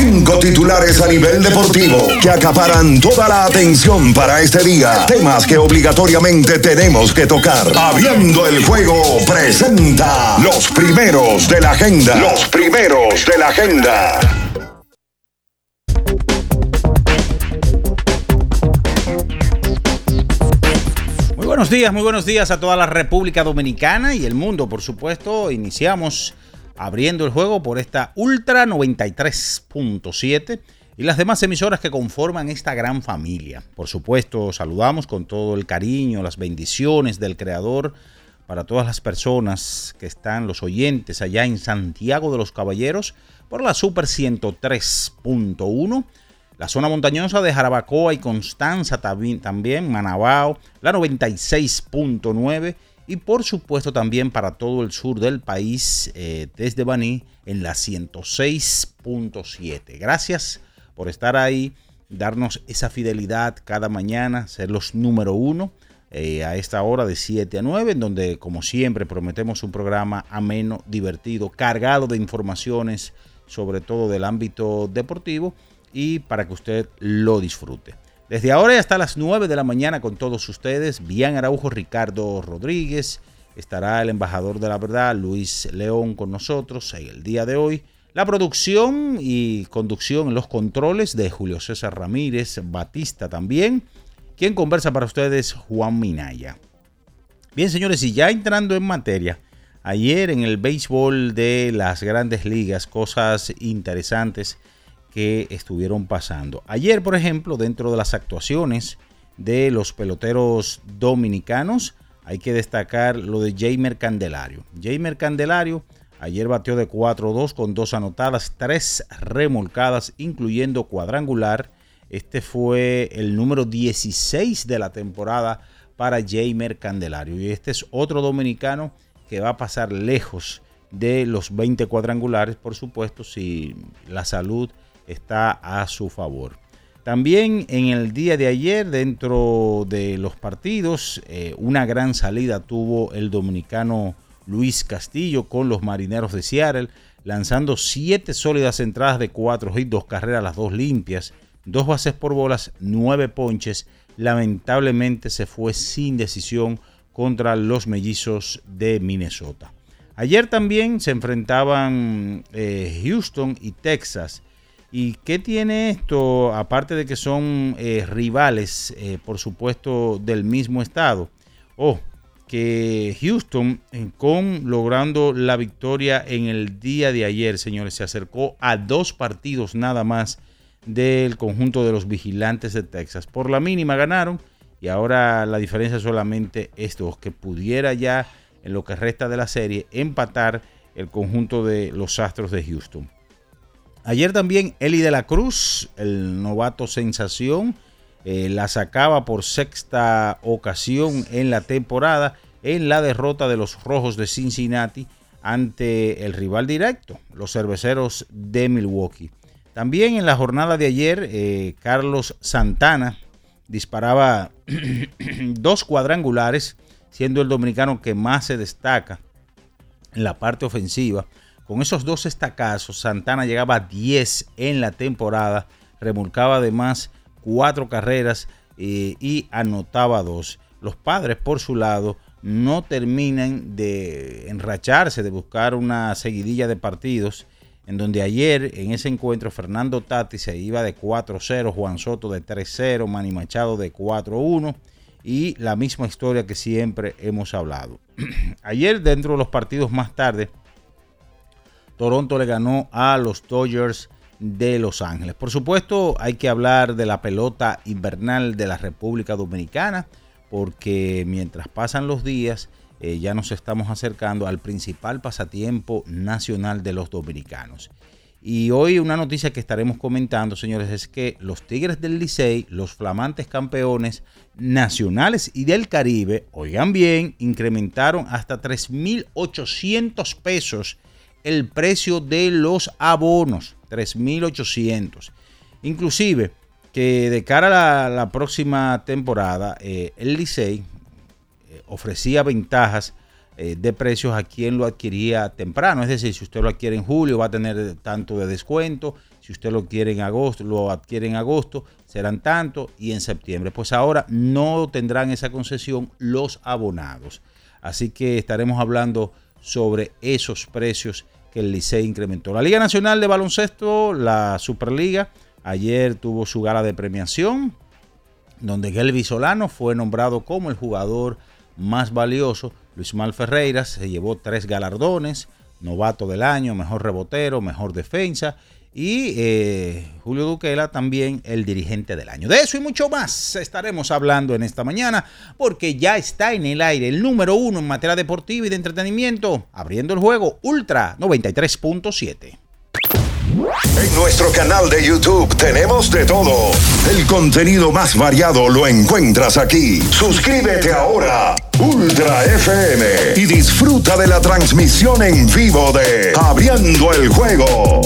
Cinco titulares a nivel deportivo que acaparan toda la atención para este día. Temas que obligatoriamente tenemos que tocar. Abriendo el juego presenta los primeros de la agenda. Los primeros de la agenda. Muy buenos días, muy buenos días a toda la República Dominicana y el mundo, por supuesto. Iniciamos abriendo el juego por esta Ultra 93.7 y las demás emisoras que conforman esta gran familia. Por supuesto, saludamos con todo el cariño, las bendiciones del Creador para todas las personas que están, los oyentes allá en Santiago de los Caballeros, por la Super 103.1 la zona montañosa de Jarabacoa y Constanza también, Manabao, la 96.9 y por supuesto también para todo el sur del país eh, desde Baní en la 106.7. Gracias por estar ahí, darnos esa fidelidad cada mañana, ser los número uno eh, a esta hora de 7 a 9, en donde como siempre prometemos un programa ameno, divertido, cargado de informaciones, sobre todo del ámbito deportivo y para que usted lo disfrute. Desde ahora y hasta las 9 de la mañana con todos ustedes, Bian Araujo, Ricardo Rodríguez, estará el embajador de la verdad, Luis León, con nosotros en el día de hoy. La producción y conducción en los controles de Julio César Ramírez, Batista también. Quien conversa para ustedes, Juan Minaya. Bien, señores, y ya entrando en materia, ayer en el béisbol de las grandes ligas, cosas interesantes que estuvieron pasando. Ayer, por ejemplo, dentro de las actuaciones de los peloteros dominicanos, hay que destacar lo de Jamer Candelario. Jamer Candelario ayer batió de 4-2 con dos anotadas, tres remolcadas, incluyendo cuadrangular. Este fue el número 16 de la temporada para Jamer Candelario. Y este es otro dominicano que va a pasar lejos de los 20 cuadrangulares, por supuesto, si la salud está a su favor. También en el día de ayer, dentro de los partidos, eh, una gran salida tuvo el dominicano Luis Castillo con los Marineros de Seattle, lanzando siete sólidas entradas de cuatro hits, dos carreras, las dos limpias, dos bases por bolas, nueve ponches. Lamentablemente se fue sin decisión contra los mellizos de Minnesota. Ayer también se enfrentaban eh, Houston y Texas. ¿Y qué tiene esto? Aparte de que son eh, rivales, eh, por supuesto, del mismo estado. Oh, que Houston, eh, con logrando la victoria en el día de ayer, señores, se acercó a dos partidos nada más del conjunto de los vigilantes de Texas. Por la mínima ganaron y ahora la diferencia solamente es dos, que pudiera ya en lo que resta de la serie empatar el conjunto de los Astros de Houston. Ayer también Eli de la Cruz, el novato sensación, eh, la sacaba por sexta ocasión en la temporada en la derrota de los Rojos de Cincinnati ante el rival directo, los cerveceros de Milwaukee. También en la jornada de ayer, eh, Carlos Santana disparaba dos cuadrangulares, siendo el dominicano que más se destaca en la parte ofensiva. Con esos dos estacazos, Santana llegaba a 10 en la temporada, remolcaba además cuatro carreras eh, y anotaba dos. Los padres, por su lado, no terminan de enracharse, de buscar una seguidilla de partidos, en donde ayer en ese encuentro Fernando Tati se iba de 4-0, Juan Soto de 3-0, Manny Machado de 4-1 y la misma historia que siempre hemos hablado. ayer dentro de los partidos más tarde, Toronto le ganó a los Dodgers de Los Ángeles. Por supuesto, hay que hablar de la pelota invernal de la República Dominicana, porque mientras pasan los días, eh, ya nos estamos acercando al principal pasatiempo nacional de los dominicanos. Y hoy una noticia que estaremos comentando, señores, es que los Tigres del Licey, los flamantes campeones nacionales y del Caribe, oigan bien, incrementaron hasta 3.800 pesos el precio de los abonos. 3.800. Inclusive que de cara a la, próxima temporada, eh, el Licey eh, ofrecía ventajas eh, de precios a quien lo adquiría temprano. Es decir, si usted lo adquiere en julio va a tener tanto de descuento, si usted lo quiere en agosto, lo adquiere en agosto, serán tanto y en septiembre. Pues ahora no tendrán esa concesión los abonados. Así que estaremos hablando sobre esos precios que el Licey incrementó. La Liga Nacional de Baloncesto, la Superliga, ayer tuvo su gala de premiación, donde Gelby Solano fue nombrado como el jugador más valioso. Luis Mal Ferreira se llevó tres galardones, novato del año, mejor rebotero, mejor defensa y eh, Julio Duquela también el dirigente del año. De eso y mucho más estaremos hablando en esta mañana porque ya está en el aire el número uno en materia deportiva y de entretenimiento, abriendo el juego Ultra 93.7. En nuestro canal de YouTube tenemos de todo. El contenido más variado lo encuentras aquí. Suscríbete ahora, Ultra FM, y disfruta de la transmisión en vivo de Abriendo el Juego.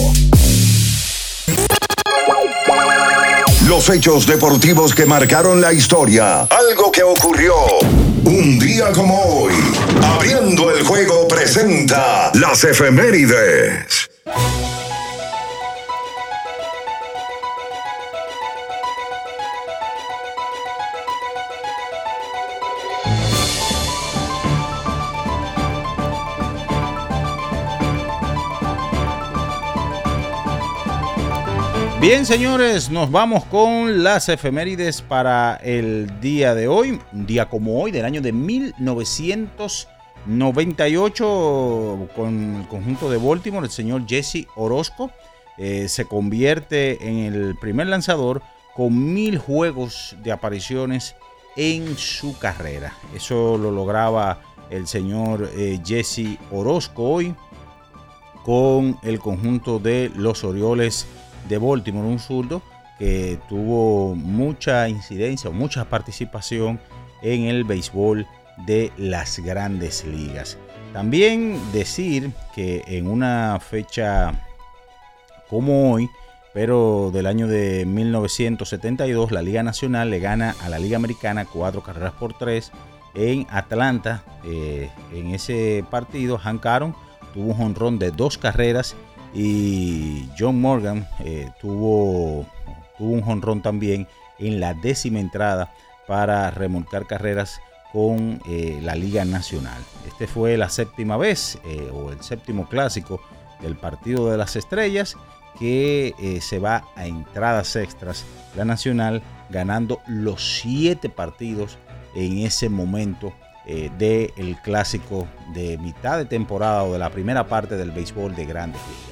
Los hechos deportivos que marcaron la historia. Algo que ocurrió un día como hoy. Abriendo el juego presenta las efemérides. Bien, señores, nos vamos con las efemérides para el día de hoy, un día como hoy del año de 1998, con el conjunto de Baltimore, el señor Jesse Orozco eh, se convierte en el primer lanzador con mil juegos de apariciones en su carrera. Eso lo lograba el señor eh, Jesse Orozco hoy con el conjunto de los Orioles de Baltimore, un zurdo que tuvo mucha incidencia o mucha participación en el béisbol de las grandes ligas. También decir que en una fecha como hoy, pero del año de 1972, la Liga Nacional le gana a la Liga Americana cuatro carreras por tres en Atlanta. Eh, en ese partido, Hank Aaron tuvo un jonrón de dos carreras y John Morgan eh, tuvo, un jonrón también en la décima entrada para remolcar carreras con eh, la Liga Nacional. Este fue la séptima vez eh, o el séptimo clásico del Partido de las Estrellas que se va a entradas extras. La Nacional ganando los siete partidos en ese momento del clásico de mitad de temporada o de la primera parte del béisbol de grandes ligas.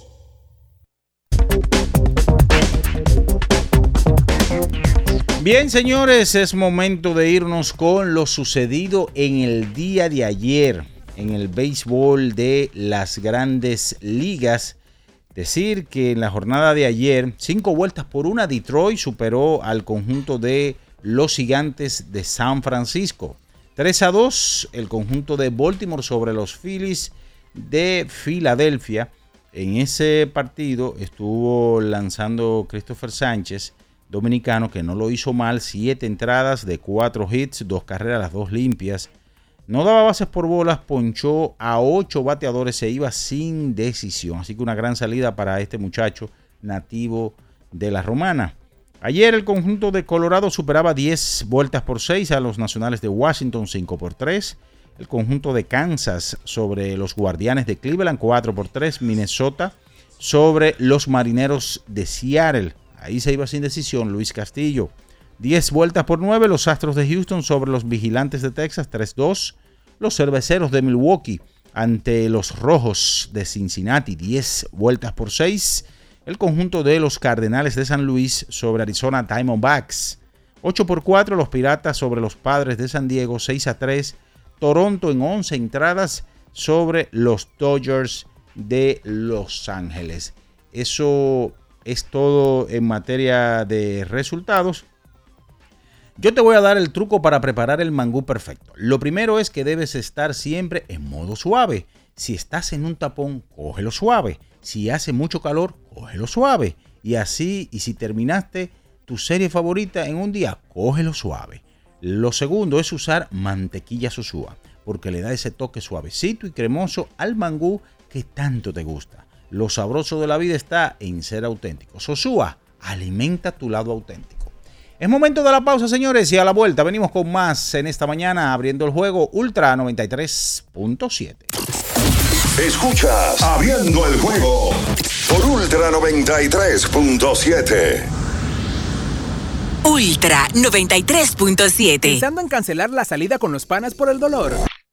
Bien, señores, es momento de irnos con lo sucedido en el día de ayer en el béisbol de las grandes ligas. Decir que en la jornada de ayer, cinco vueltas por una, Detroit superó al conjunto de los gigantes de San Francisco. 3 a 2, el conjunto de Baltimore sobre los Phillies de Filadelfia. En ese partido estuvo lanzando Christopher Sánchez dominicano que no lo hizo mal, siete entradas de cuatro hits, dos carreras, las dos limpias. No daba bases por bolas, ponchó a ocho bateadores, se iba sin decisión. Así que una gran salida para este muchacho nativo de la Romana. Ayer el conjunto de Colorado superaba 10 vueltas por 6 a los nacionales de Washington 5 por 3. El conjunto de Kansas sobre los guardianes de Cleveland 4 por 3. Minnesota sobre los marineros de Seattle. Ahí se iba sin decisión Luis Castillo. 10 vueltas por 9 los Astros de Houston sobre los Vigilantes de Texas 3-2. Los Cerveceros de Milwaukee ante los Rojos de Cincinnati 10 vueltas por 6. El conjunto de los Cardenales de San Luis sobre Arizona Diamondbacks 8 por 4 los Piratas sobre los Padres de San Diego 6 a 3. Toronto en 11 entradas sobre los Dodgers de Los Ángeles. Eso es todo en materia de resultados. Yo te voy a dar el truco para preparar el mangú perfecto. Lo primero es que debes estar siempre en modo suave. Si estás en un tapón, cógelo suave. Si hace mucho calor, cógelo suave. Y así, y si terminaste tu serie favorita en un día, cógelo suave. Lo segundo es usar mantequilla Sosúa, porque le da ese toque suavecito y cremoso al mangú que tanto te gusta. Lo sabroso de la vida está en ser auténtico. Sosúa, alimenta tu lado auténtico. Es momento de la pausa, señores, y a la vuelta venimos con más en esta mañana abriendo el juego Ultra 93.7. Escuchas Abriendo el juego por Ultra 93.7. Ultra 93.7. Pensando en cancelar la salida con los panas por el dolor.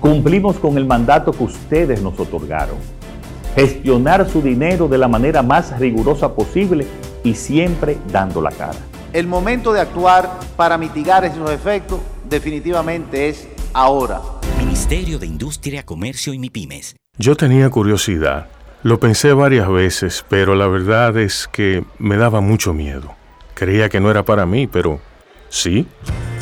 Cumplimos con el mandato que ustedes nos otorgaron. Gestionar su dinero de la manera más rigurosa posible y siempre dando la cara. El momento de actuar para mitigar esos efectos definitivamente es ahora. Ministerio de Industria, Comercio y MIPIMES. Yo tenía curiosidad. Lo pensé varias veces, pero la verdad es que me daba mucho miedo. Creía que no era para mí, pero sí.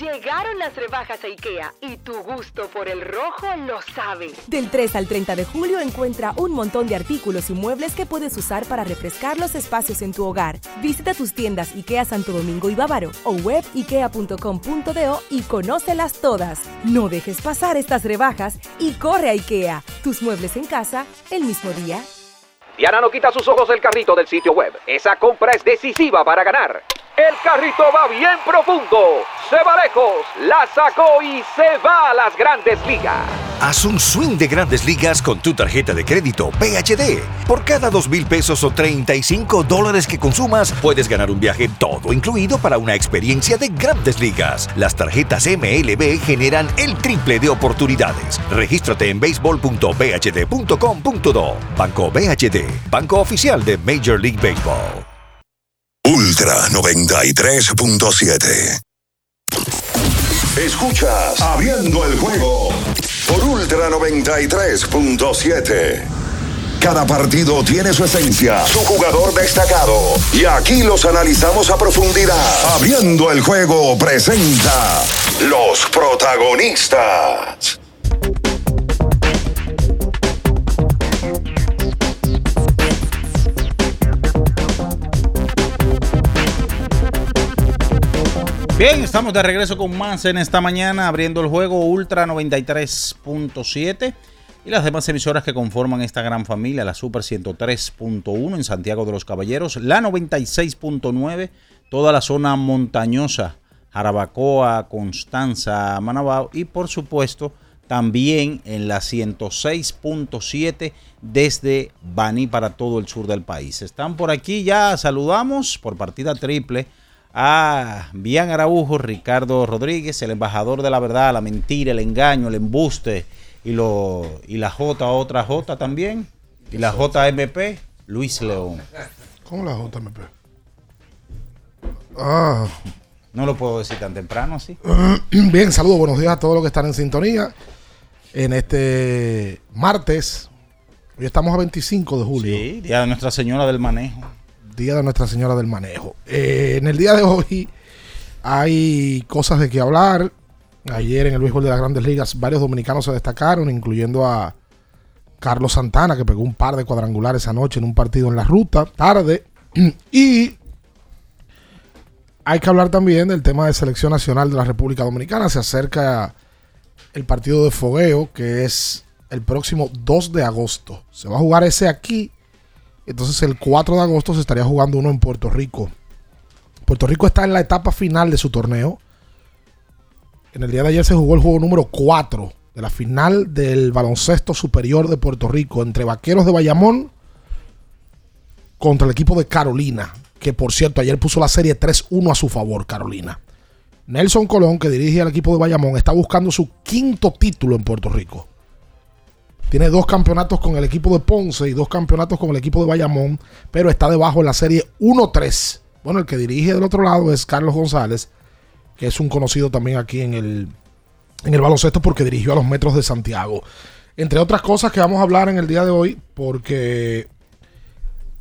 Llegaron las rebajas a IKEA y tu gusto por el rojo lo sabe. Del 3 al 30 de julio encuentra un montón de artículos y muebles que puedes usar para refrescar los espacios en tu hogar. Visita tus tiendas IKEA Santo Domingo y Bávaro o web ikea.com.do y conócelas todas. No dejes pasar estas rebajas y corre a IKEA. Tus muebles en casa el mismo día. Diana no quita sus ojos del carrito del sitio web. Esa compra es decisiva para ganar. El carrito va bien profundo, se va lejos, la sacó y se va a las grandes ligas. Haz un swing de grandes ligas con tu tarjeta de crédito PHD. Por cada dos mil pesos o 35 dólares que consumas, puedes ganar un viaje todo incluido para una experiencia de grandes ligas. Las tarjetas MLB generan el triple de oportunidades. Regístrate en baseball.bhd.com.do. Banco BHD, banco oficial de Major League Baseball. Ultra 93.7. Escuchas Abriendo el juego por Ultra 93.7. Cada partido tiene su esencia, su jugador destacado. Y aquí los analizamos a profundidad. Abriendo el juego presenta los protagonistas. Bien, estamos de regreso con más en esta mañana, abriendo el juego Ultra 93.7 y las demás emisoras que conforman esta gran familia, la Super 103.1 en Santiago de los Caballeros, la 96.9, toda la zona montañosa, Jarabacoa, Constanza, Manabao y por supuesto también en la 106.7 desde Baní para todo el sur del país. Están por aquí ya, saludamos por partida triple a Bian Araujo, Ricardo Rodríguez, el embajador de la verdad, la mentira, el engaño, el embuste y, lo, y la J, otra J también, y la JMP, Luis León. ¿Cómo la JMP? Ah. No lo puedo decir tan temprano así. Bien, saludos, buenos días a todos los que están en sintonía. En este martes, hoy estamos a 25 de julio. Sí, Día de Nuestra Señora del Manejo. Día de Nuestra Señora del Manejo. Eh, en el día de hoy hay cosas de que hablar. Ayer en el béisbol de las grandes ligas varios dominicanos se destacaron, incluyendo a Carlos Santana, que pegó un par de cuadrangulares anoche en un partido en la ruta, tarde. Y hay que hablar también del tema de selección nacional de la República Dominicana. Se acerca el partido de fogueo, que es el próximo 2 de agosto. Se va a jugar ese aquí entonces el 4 de agosto se estaría jugando uno en Puerto Rico. Puerto Rico está en la etapa final de su torneo. En el día de ayer se jugó el juego número 4 de la final del baloncesto superior de Puerto Rico entre Vaqueros de Bayamón contra el equipo de Carolina, que por cierto ayer puso la serie 3-1 a su favor, Carolina. Nelson Colón, que dirige al equipo de Bayamón, está buscando su quinto título en Puerto Rico. Tiene dos campeonatos con el equipo de Ponce y dos campeonatos con el equipo de Bayamón, pero está debajo en la serie 1-3. Bueno, el que dirige del otro lado es Carlos González, que es un conocido también aquí en el, en el baloncesto porque dirigió a los Metros de Santiago. Entre otras cosas que vamos a hablar en el día de hoy, porque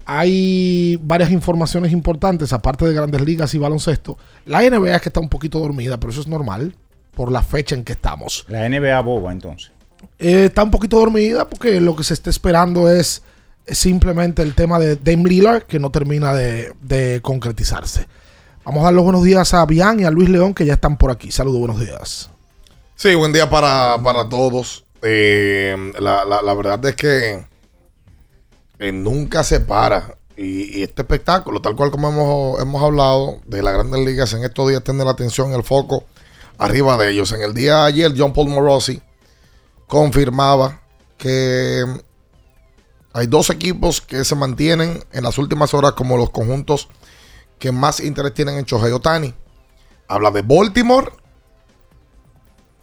hay varias informaciones importantes, aparte de grandes ligas y baloncesto. La NBA es que está un poquito dormida, pero eso es normal por la fecha en que estamos. La NBA boba entonces. Eh, está un poquito dormida porque lo que se está esperando es simplemente el tema de Dame Lillard que no termina de, concretizarse. Vamos a dar los buenos días a Bian y a Luis León que ya están por aquí. Saludos, buenos días. Sí, buen día para, todos. Eh, la, verdad es que nunca se para. Y, este espectáculo, tal cual como hemos, hemos hablado de las grandes ligas en estos días, tiene la atención, el foco arriba de ellos. En el día de ayer, John Paul Morosi confirmaba que hay dos equipos que se mantienen en las últimas horas como los conjuntos que más interés tienen en Shohei. Habla de Baltimore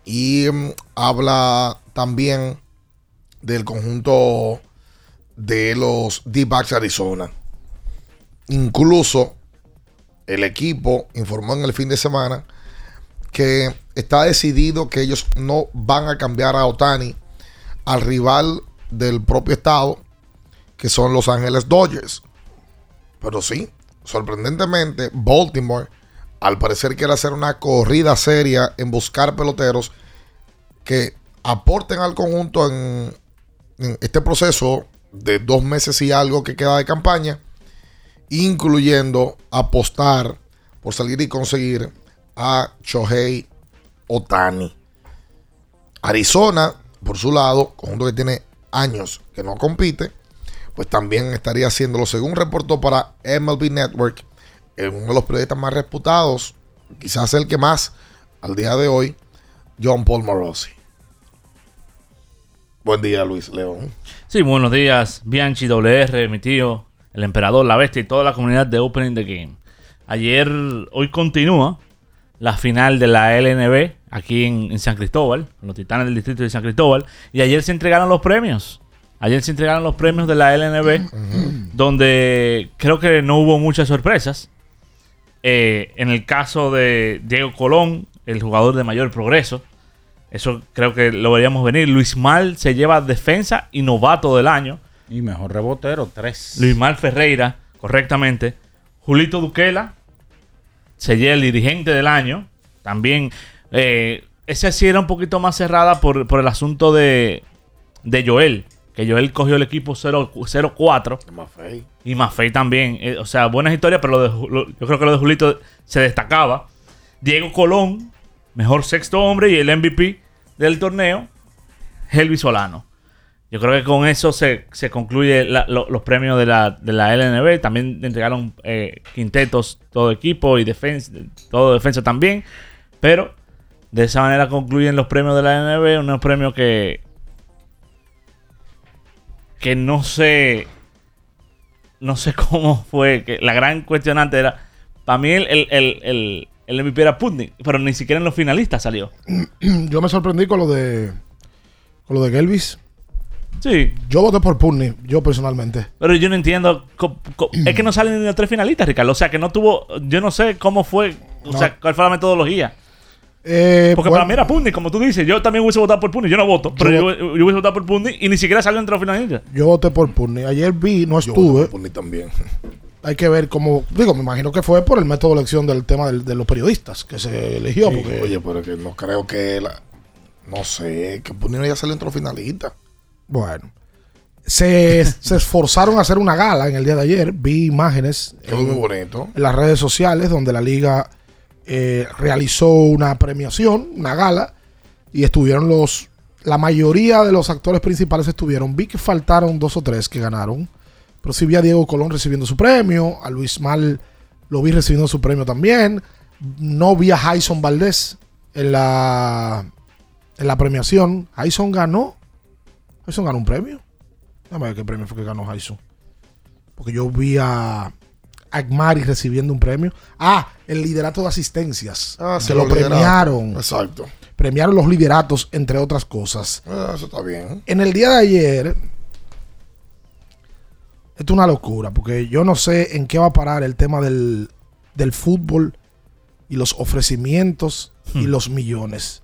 y mm, habla también del conjunto de los D-Backs Arizona. Incluso el equipo informó en el fin de semana que está decidido que ellos no van a cambiar a Otani al rival del propio estado, que son Los Ángeles Dodgers. Pero sí, sorprendentemente, Baltimore al parecer quiere hacer una corrida seria en buscar peloteros que aporten al conjunto en, en este proceso de dos meses y algo que queda de campaña, incluyendo apostar por salir y conseguir a Shohei Otani. Arizona, por su lado, conjunto que tiene años que no compite, pues también estaría haciéndolo, según reportó para MLB Network, en uno de los periodistas más reputados, quizás el que más al día de hoy, John Paul Morosi. Buen día, Luis León. Sí, buenos días, Bianchi, WR, mi tío, el emperador, la bestia y toda la comunidad de Opening the Game. Ayer, hoy continúa la final de la LNB aquí en, en San Cristóbal, en los Titanes del Distrito de San Cristóbal, y ayer se entregaron los premios. Ayer se entregaron los premios de la LNB, donde creo que no hubo muchas sorpresas. Eh, en el caso de Diego Colón, el jugador de mayor progreso, eso creo que lo veríamos venir. Luis Mal se lleva defensa y novato del año. Y mejor rebotero, tres. Luis Mal Ferreira, correctamente. Julito Duquela se lleva el dirigente del año. También, eh, esa sí era un poquito más cerrada por, por el asunto de, de Joel. Que Joel cogió el equipo 0- 0-4. Maffei. Y Maffei también. Eh, o sea, buenas historias, pero lo de lo- yo creo que lo de Julito se destacaba. Diego Colón, mejor sexto hombre y el MVP del torneo, Helvi Solano. Yo creo que con eso se, se concluye los premios de la, de la LNB. También entregaron eh, quintetos todo equipo y defensa, todo defensa también. Pero de esa manera concluyen los premios de la LNB. Unos premios que, que no sé no sé cómo fue que la gran cuestionante era para mí el, el, el, el, el MVP era Putney pero ni siquiera en los finalistas salió Yo me sorprendí con lo de con lo de Gelvis. Sí. Yo voté por Putney, yo personalmente. pero yo no entiendo es que no salen ni los tres finalistas Ricardo o sea que no tuvo yo no sé cómo fue o No. sea cuál fue la metodología Eh, porque bueno, para mí era Putney como tú dices yo también hubiese votado por Putney yo no voto pero Yo- yo, yo hubiese votado por Putney y ni siquiera salió entre los finalistas Yo voté por Putney. Ayer vi, no estuve. Putney también. Hay que ver cómo. Digo, me imagino que fue por el método de elección del tema del- de los periodistas que se eligió. Sí, porque, Oye, pero que no creo que la- no sé, que Putney no ya salió entre los finalistas. Bueno. Se, se esforzaron a hacer una gala en el día de ayer. Vi imágenes Quedó muy bonito. en las redes sociales donde la liga eh, realizó una premiación, una gala, y estuvieron los. La mayoría de los actores principales estuvieron. Vi que faltaron dos o tres que ganaron. Pero sí vi a Diego Colón recibiendo su premio. A Luis Mal lo vi recibiendo su premio también. No vi a Jason Valdés en la, en la premiación. Jason ganó. Jason ganó un premio. Déjame ver qué premio fue que ganó Jason. Porque yo vi a Agmari recibiendo un premio. Ah, el liderato de asistencias. Ah, sí, que lo premiaron. Exacto. Premiaron los lideratos, entre otras cosas. Ah, eso está bien. En el día de ayer, esto es una locura, porque yo no sé en qué va a parar el tema del, del fútbol y los ofrecimientos y los millones.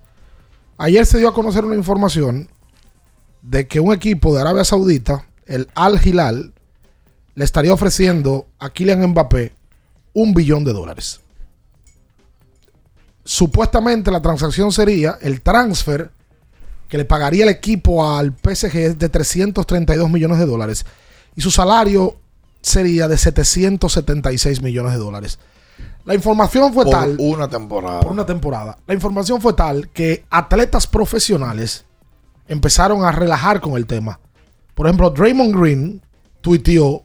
Ayer se dio a conocer una información de que un equipo de Arabia Saudita, el Al Hilal, le estaría ofreciendo a Kylian Mbappé un billón de dólares. Supuestamente la transacción sería el transfer que le pagaría el equipo al PSG de 332 millones de dólares y su salario sería de 776 millones de dólares. La información fue Por tal una temporada. por una temporada. La información fue tal que atletas profesionales empezaron a relajar con el tema. Por ejemplo, Draymond Green tuiteó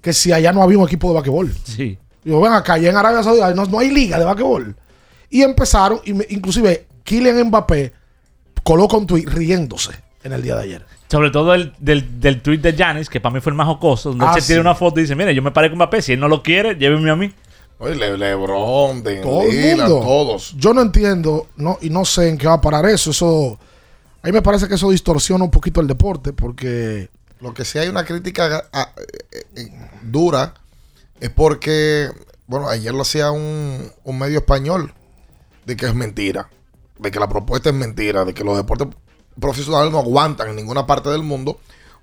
que si allá no había un equipo de basquetbol. sí Digo, ven acá, allá en Arabia Saudita no, no hay liga de basquetbol. Y empezaron, inclusive Kylian Mbappé coloca un tuit riéndose en el día de ayer. Sobre todo el, del, del tweet de Janis, que para mí fue el más jocoso, donde Ah, se tira sí. una foto y dice, mire, yo me paré con Mbappé, si él no lo quiere, llévenme a mí. Oye, Le- Lebron, Todo el mundo. todos. Yo no entiendo no, y no sé en qué va a parar eso. Eso a mí me parece que eso distorsiona un poquito el deporte porque Lo que sí hay una crítica ah, eh, eh, dura es porque, bueno, ayer lo hacía un, un medio español de que es mentira, de que la propuesta es mentira, de que los deportes profesionales no aguantan en ninguna parte del mundo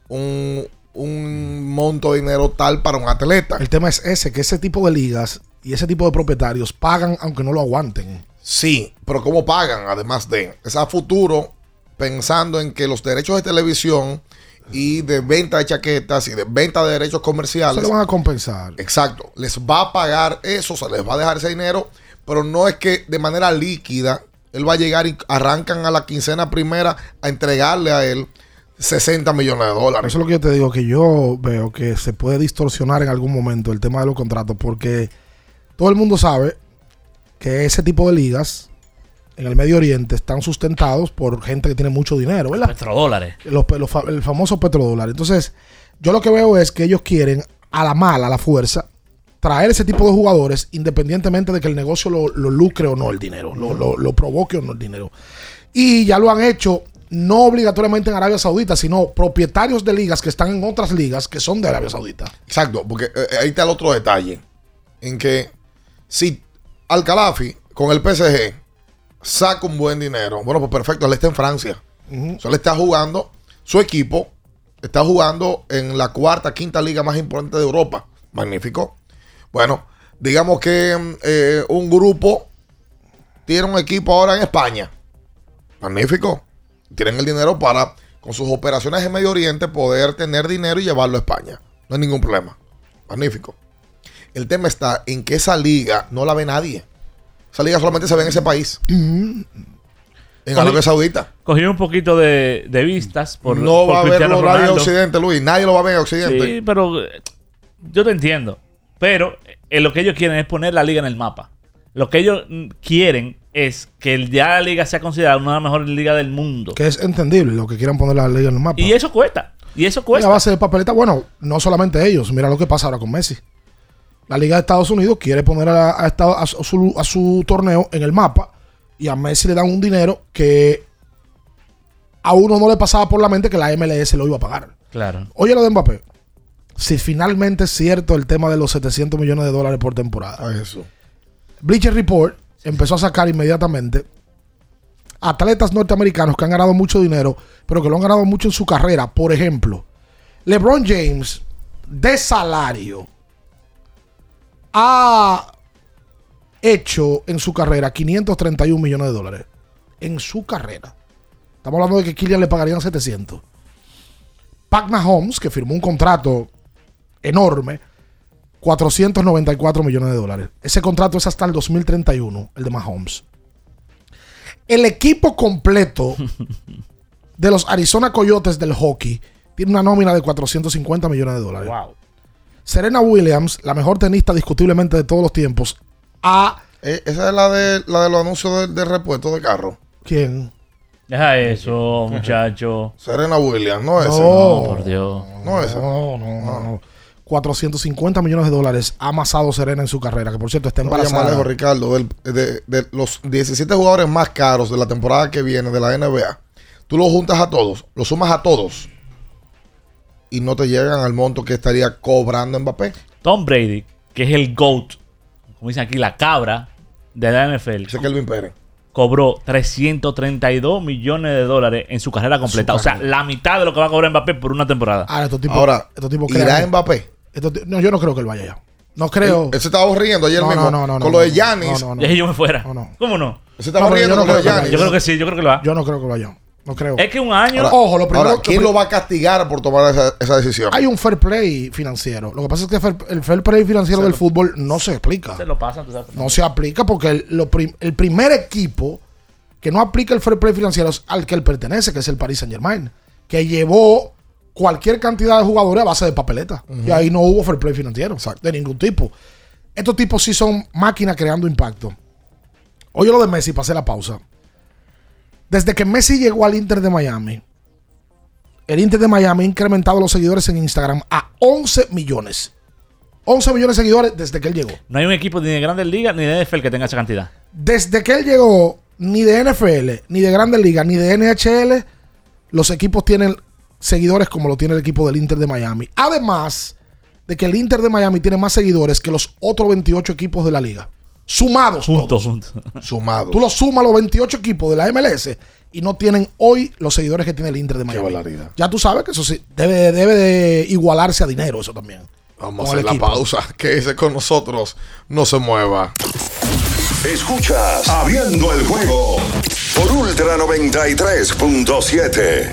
un, un monto de dinero tal para un atleta. el tema es ese, que ese tipo de ligas y ese tipo de propietarios pagan aunque no lo aguanten. Sí, pero ¿cómo pagan? Además de, es a futuro pensando en que los derechos de televisión y de venta de chaquetas y de venta de derechos comerciales. Se lo van a compensar. Exacto. Les va a pagar eso, se les va a dejar ese dinero, pero no es que de manera líquida él va a llegar y arrancan a la quincena primera a entregarle a él 60 millones de dólares. Eso es lo que yo te digo, que yo veo que se puede distorsionar en algún momento el tema de los contratos, porque todo el mundo sabe que ese tipo de ligas en el Medio Oriente están sustentados por gente que tiene mucho dinero, ¿verdad? Petrodólares. Los, los el famoso petrodólar. Entonces, yo lo que veo es que ellos quieren a la mala, a la fuerza, traer ese tipo de jugadores independientemente de que el negocio lo, lo lucre o no el dinero, lo, lo- lo provoque o no el dinero. Y ya lo han hecho no obligatoriamente en Arabia Saudita, sino propietarios de ligas que están en otras ligas que son de Arabia Saudita. Exacto, porque eh, ahí está el otro detalle. En que si Al-Khalafi con el PSG saca un buen dinero, bueno, pues perfecto, él está en Francia. Ujú. O sea, él está jugando, su equipo está jugando en la cuarta, quinta liga más importante de Europa. Magnífico. Bueno, digamos que mm, eh, un grupo tiene un equipo ahora en España. Magnífico. Tienen el dinero para, con sus operaciones en Medio Oriente, poder tener dinero y llevarlo a España. No hay ningún problema. Magnífico. El tema está en que esa liga no la ve nadie. Esa liga solamente se ve en ese país. En Arabia Saudita. Cogí un poquito de, de vistas por no por va a Cristiano verlo nadie en Ronaldo. Occidente, Luis. Nadie lo va a ver en Occidente. Sí, pero eh, yo te entiendo. Pero eh, lo que ellos quieren es poner la liga en el mapa. Lo que ellos mm, quieren es que el- ya la liga sea considerada una de las mejores ligas del mundo. Que es entendible lo que quieran poner la liga en el mapa. Y eso cuesta. Y eso Y a cuesta. base de papeleta, bueno, no solamente ellos, mira lo que pasa ahora con Messi. La Liga de Estados Unidos quiere poner a, a Estado- a su, a su torneo en el mapa y a Messi le dan un dinero que a uno no le pasaba por la mente que la MLS lo iba a pagar. Claro. Oye lo de Mbappé. Si finalmente es cierto el tema de los 700 millones de dólares por temporada. eso. Bleacher Report empezó a sacar inmediatamente atletas norteamericanos que han ganado mucho dinero, pero que lo han ganado mucho en su carrera. Por ejemplo, LeBron James, de salario, ha hecho en su carrera 531 millones de dólares. En su carrera. Estamos hablando de que Kylian le pagarían 700. Pac Mahomes, que firmó un contrato enorme, 494 millones de dólares. Ese contrato es hasta el 2031, el de Mahomes. El equipo completo de los Arizona Coyotes del hockey tiene una nómina de 450 millones de dólares. Wow. Serena Williams, la mejor tenista discutiblemente de todos los tiempos, a... Eh, esa es la de, la de los anuncios de, de repuesto de carro. ¿Quién? Deja eso, muchacho. Serena Williams, no ese. No, por Dios. No ese. No, no, no, no. 450 millones de dólares ha amasado Serena en su carrera, que por cierto está No embarazada. lejos, Ricardo. del- de, de los 17 jugadores más caros de la temporada que viene de la NBA, tú los juntas a todos, los sumas a todos y no te llegan al monto que estaría cobrando Mbappé. Tom Brady, que es el GOAT, como dicen aquí, la cabra de la NFL. Ese Kelvin Pérez. Cobró 332 millones de dólares en su carrera completa. O sea, la mitad de lo que va a cobrar Mbappé por una temporada. Ahora, estos tipos, Ahora, estos tipos ¿irá crean- Mbappé? estos no, yo no creo que él vaya ya. No creo. Él, él se estaba riendo ayer No, mismo no, no, no, con no, lo de Giannis. no, no, no. Y ahí yo me fuera. No, no. ¿Cómo no? Él se estaba riendo yo no con lo de Giannis. Yo creo que sí, yo creo que lo va. Yo no creo que vaya. No creo. Es que un año. Ahora, Ojo, lo primero- ahora, ¿quién lo lo va a castigar por tomar esa, esa decisión? Hay un fair play financiero. Lo que pasa es que fair- el fair play financiero Se del lo- fútbol no se explica. Se lo pasan, tú sabes. No se aplica porque el, lo prim- el primer equipo que no aplica el fair play financiero es al que él pertenece, que es el Paris Saint Germain, que llevó cualquier cantidad de jugadores a base de papeleta. Y ahí no hubo fair play financiero de ningún tipo. Estos tipos sí son máquinas creando impacto. Oye lo de Messi, pasé la pausa. Desde que Messi llegó al Inter de Miami, el Inter de Miami ha incrementado los seguidores en Instagram a 11 millones. 11 millones de seguidores desde que él llegó. No hay un equipo ni de Grandes Ligas ni de NFL que tenga esa cantidad. Desde que él llegó, ni de NFL, ni de Grandes Ligas, ni de NHL, los equipos tienen seguidores como lo tiene el equipo del Inter de Miami. Además de que el Inter de Miami tiene más seguidores que los otros 28 equipos de la liga. Sumados. Juntos, todos. juntos. Sumado. Tú los sumas los 28 equipos de la MLS y no tienen hoy los seguidores que tiene el Inter de Miami. Ya tú sabes que eso sí, debe, debe de igualarse a dinero eso también. Vamos a hacer la pausa. Quédese con nosotros. No se mueva. Escuchas Abriendo el juego por Ultra 93.7.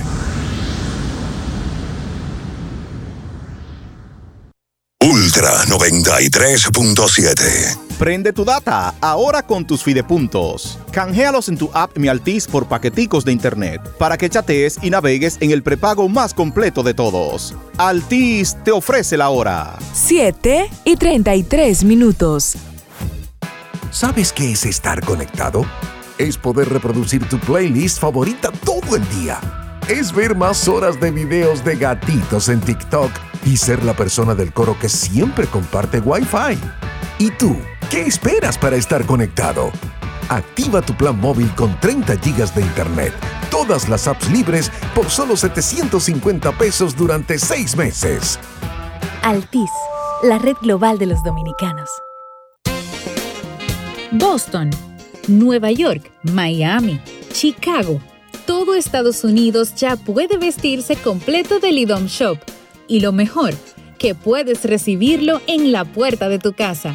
Ultra 93.7. Prende tu data ahora con tus fidepuntos. Canjealos en tu app Mi Altis por paqueticos de internet para que chatees y navegues en el prepago más completo de todos. Altis te ofrece la hora. 7 y 33 minutos. ¿Sabes qué es estar conectado? Es poder reproducir tu playlist favorita todo el día. Es ver más horas de videos de gatitos en TikTok y ser la persona del coro que siempre comparte Wi-Fi. ¿Y tú? ¿Qué esperas para estar conectado? Activa tu plan móvil con 30 gigas de internet, todas las apps libres por solo 750 pesos durante 6 meses. Altis, la red global de los dominicanos. Boston, Nueva York, Miami, Chicago. Todo Estados Unidos ya puede vestirse completo del IDOM Shop. Y lo mejor, que puedes recibirlo en la puerta de tu casa.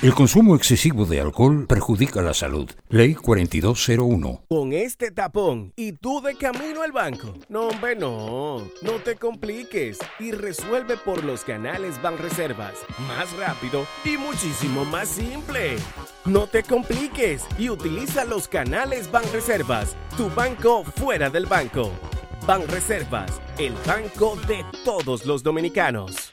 El consumo excesivo de alcohol perjudica la salud. Ley 4201. Con este tapón y tú de camino al banco. No, hombre, no. No te compliques y resuelve por los canales Banreservas. Más rápido y muchísimo más simple. No te compliques y utiliza los canales Banreservas. Tu banco fuera del banco. Banreservas, el banco de todos los dominicanos.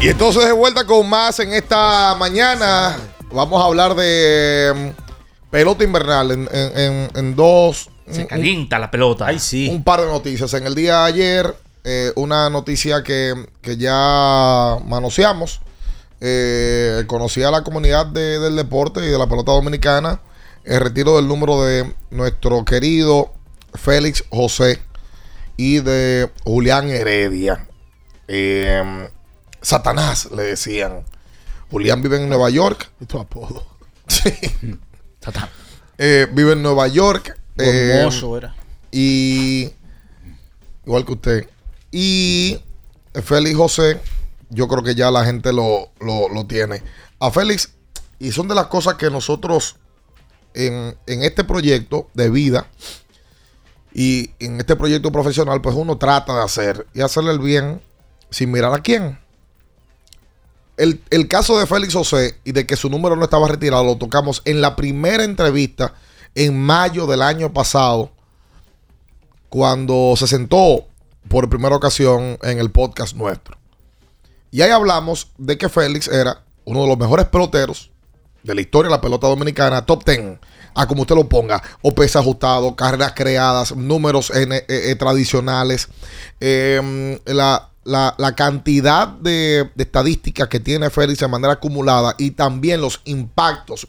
Y entonces de vuelta con más en esta mañana. Vamos a hablar de mm, pelota invernal en, en- en- en dos. Se calienta la pelota. Ay, sí. Un par de noticias. En el día de ayer, eh, una noticia que, que ya manoseamos. Eh, conocía a la comunidad de- del deporte y de la pelota dominicana el retiro del número de nuestro querido Félix José y de Julián Heredia. Eh, Satanás, le decían. Julián vive en Nueva York. Esto apodo. Sí. Eh, vive en Nueva York. eh, Hermoso era. y igual que usted. Y Félix José, yo creo que ya la gente lo, lo- lo tiene. A Félix, y son de las cosas que nosotros en, en este proyecto de vida y en este proyecto profesional, pues uno trata de hacer y hacerle el bien sin mirar a quién. El, el caso de Félix José y de que su número no estaba retirado lo tocamos en la primera entrevista en mayo del año pasado cuando se sentó por primera ocasión en el podcast nuestro. Y ahí hablamos de que Félix era uno de los mejores peloteros de la historia de la pelota dominicana, top 10, a como usted lo ponga, o peso ajustado, carreras creadas, números eh, eh, tradicionales, eh, la, la- cantidad de, de estadísticas que tiene Félix de manera acumulada y también los impactos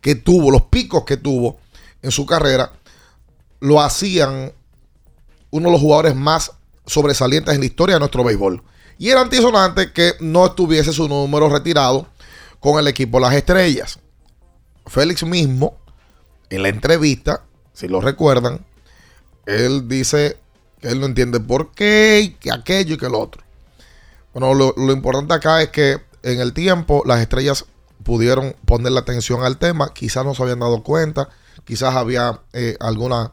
que tuvo, los picos que tuvo en su carrera, lo hacían uno de los jugadores más sobresalientes en la historia de nuestro béisbol. Y era antisonante que no estuviese su número retirado con el equipo Las Estrellas. Félix mismo, en la entrevista, si lo recuerdan, él dice que él no entiende por qué, y que aquello y que lo otro. Bueno, lo, lo importante acá es que en el tiempo las estrellas pudieron poner la atención al tema, quizás no se habían dado cuenta, quizás había eh, alguna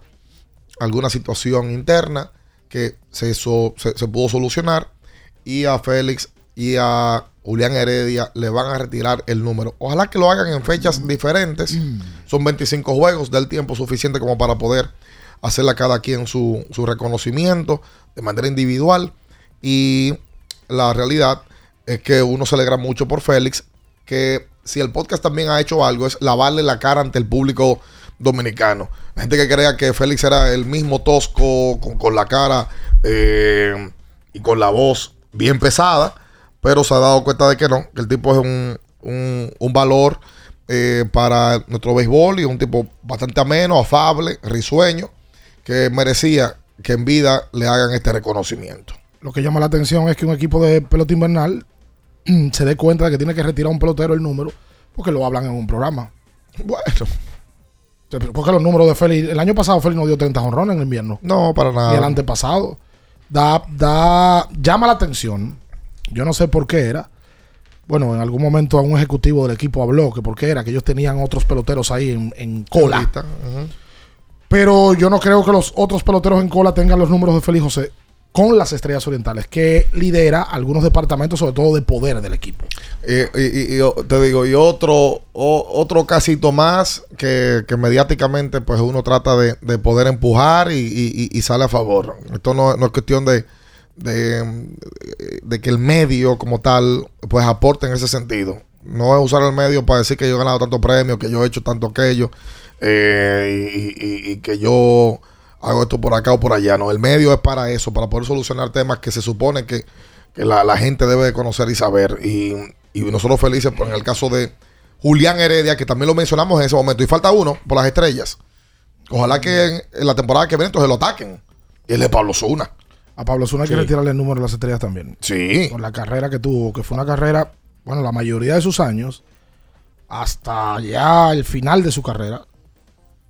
alguna situación interna que se, so- se, se pudo solucionar y a Félix y a Julián Heredia le van a retirar el número. Ojalá que lo hagan en fechas diferentes. Son 25 juegos del tiempo suficiente como para poder hacerle a cada quien su, su reconocimiento de manera individual. Y la realidad es que uno se alegra mucho por Félix, que si el podcast también ha hecho algo es lavarle la cara ante el público dominicano. Gente que crea que Félix era el mismo tosco, con, con la cara eh, y con la voz bien pesada, pero se ha dado cuenta de que no, que el tipo es un, un- un valor eh, para nuestro béisbol y un tipo bastante ameno, afable, risueño, que merecía que en vida le hagan este reconocimiento. Lo que llama la atención es que un equipo de pelota invernal se dé cuenta de que tiene que retirar a un pelotero el número porque lo hablan en un programa. Bueno. Porque los números de Félix, el año pasado Félix no dio 30 honrones en el invierno. No, para nada. Y el antepasado. Da, da, llama la atención. Yo no sé por qué era. Bueno, en algún momento un ejecutivo del equipo habló que por qué era que ellos tenían otros peloteros ahí en, en cola. Pero yo no creo que los otros peloteros en cola tengan los números de Félix José con las Estrellas Orientales, que lidera algunos departamentos, sobre todo de poder del equipo. Eh, y, y- y yo te digo, y otro, o- otro casito más que, mediáticamente pues uno trata de, de poder empujar y, sale a favor. Esto no, es cuestión de, de, de que el medio como tal pues aporte en ese sentido. No es usar el medio para decir que yo he ganado tanto premio, que yo he hecho tanto aquello, eh, y, y- y que yo hago esto por acá o por allá. No, el medio es para eso, para poder solucionar temas que se supone que, que la, la gente debe de conocer y saber. Y, y nosotros felices por en el caso de Julián Heredia, que también lo mencionamos en ese momento. Y falta uno por las estrellas. Ojalá que en, en la temporada que viene entonces lo ataquen. Y el de Pablo Zuna. A Pablo Zuna hay Sí. que retirarle el número de las estrellas también. Sí. Por la carrera que tuvo, que fue una carrera, bueno, la mayoría de sus años, hasta ya el final de su carrera,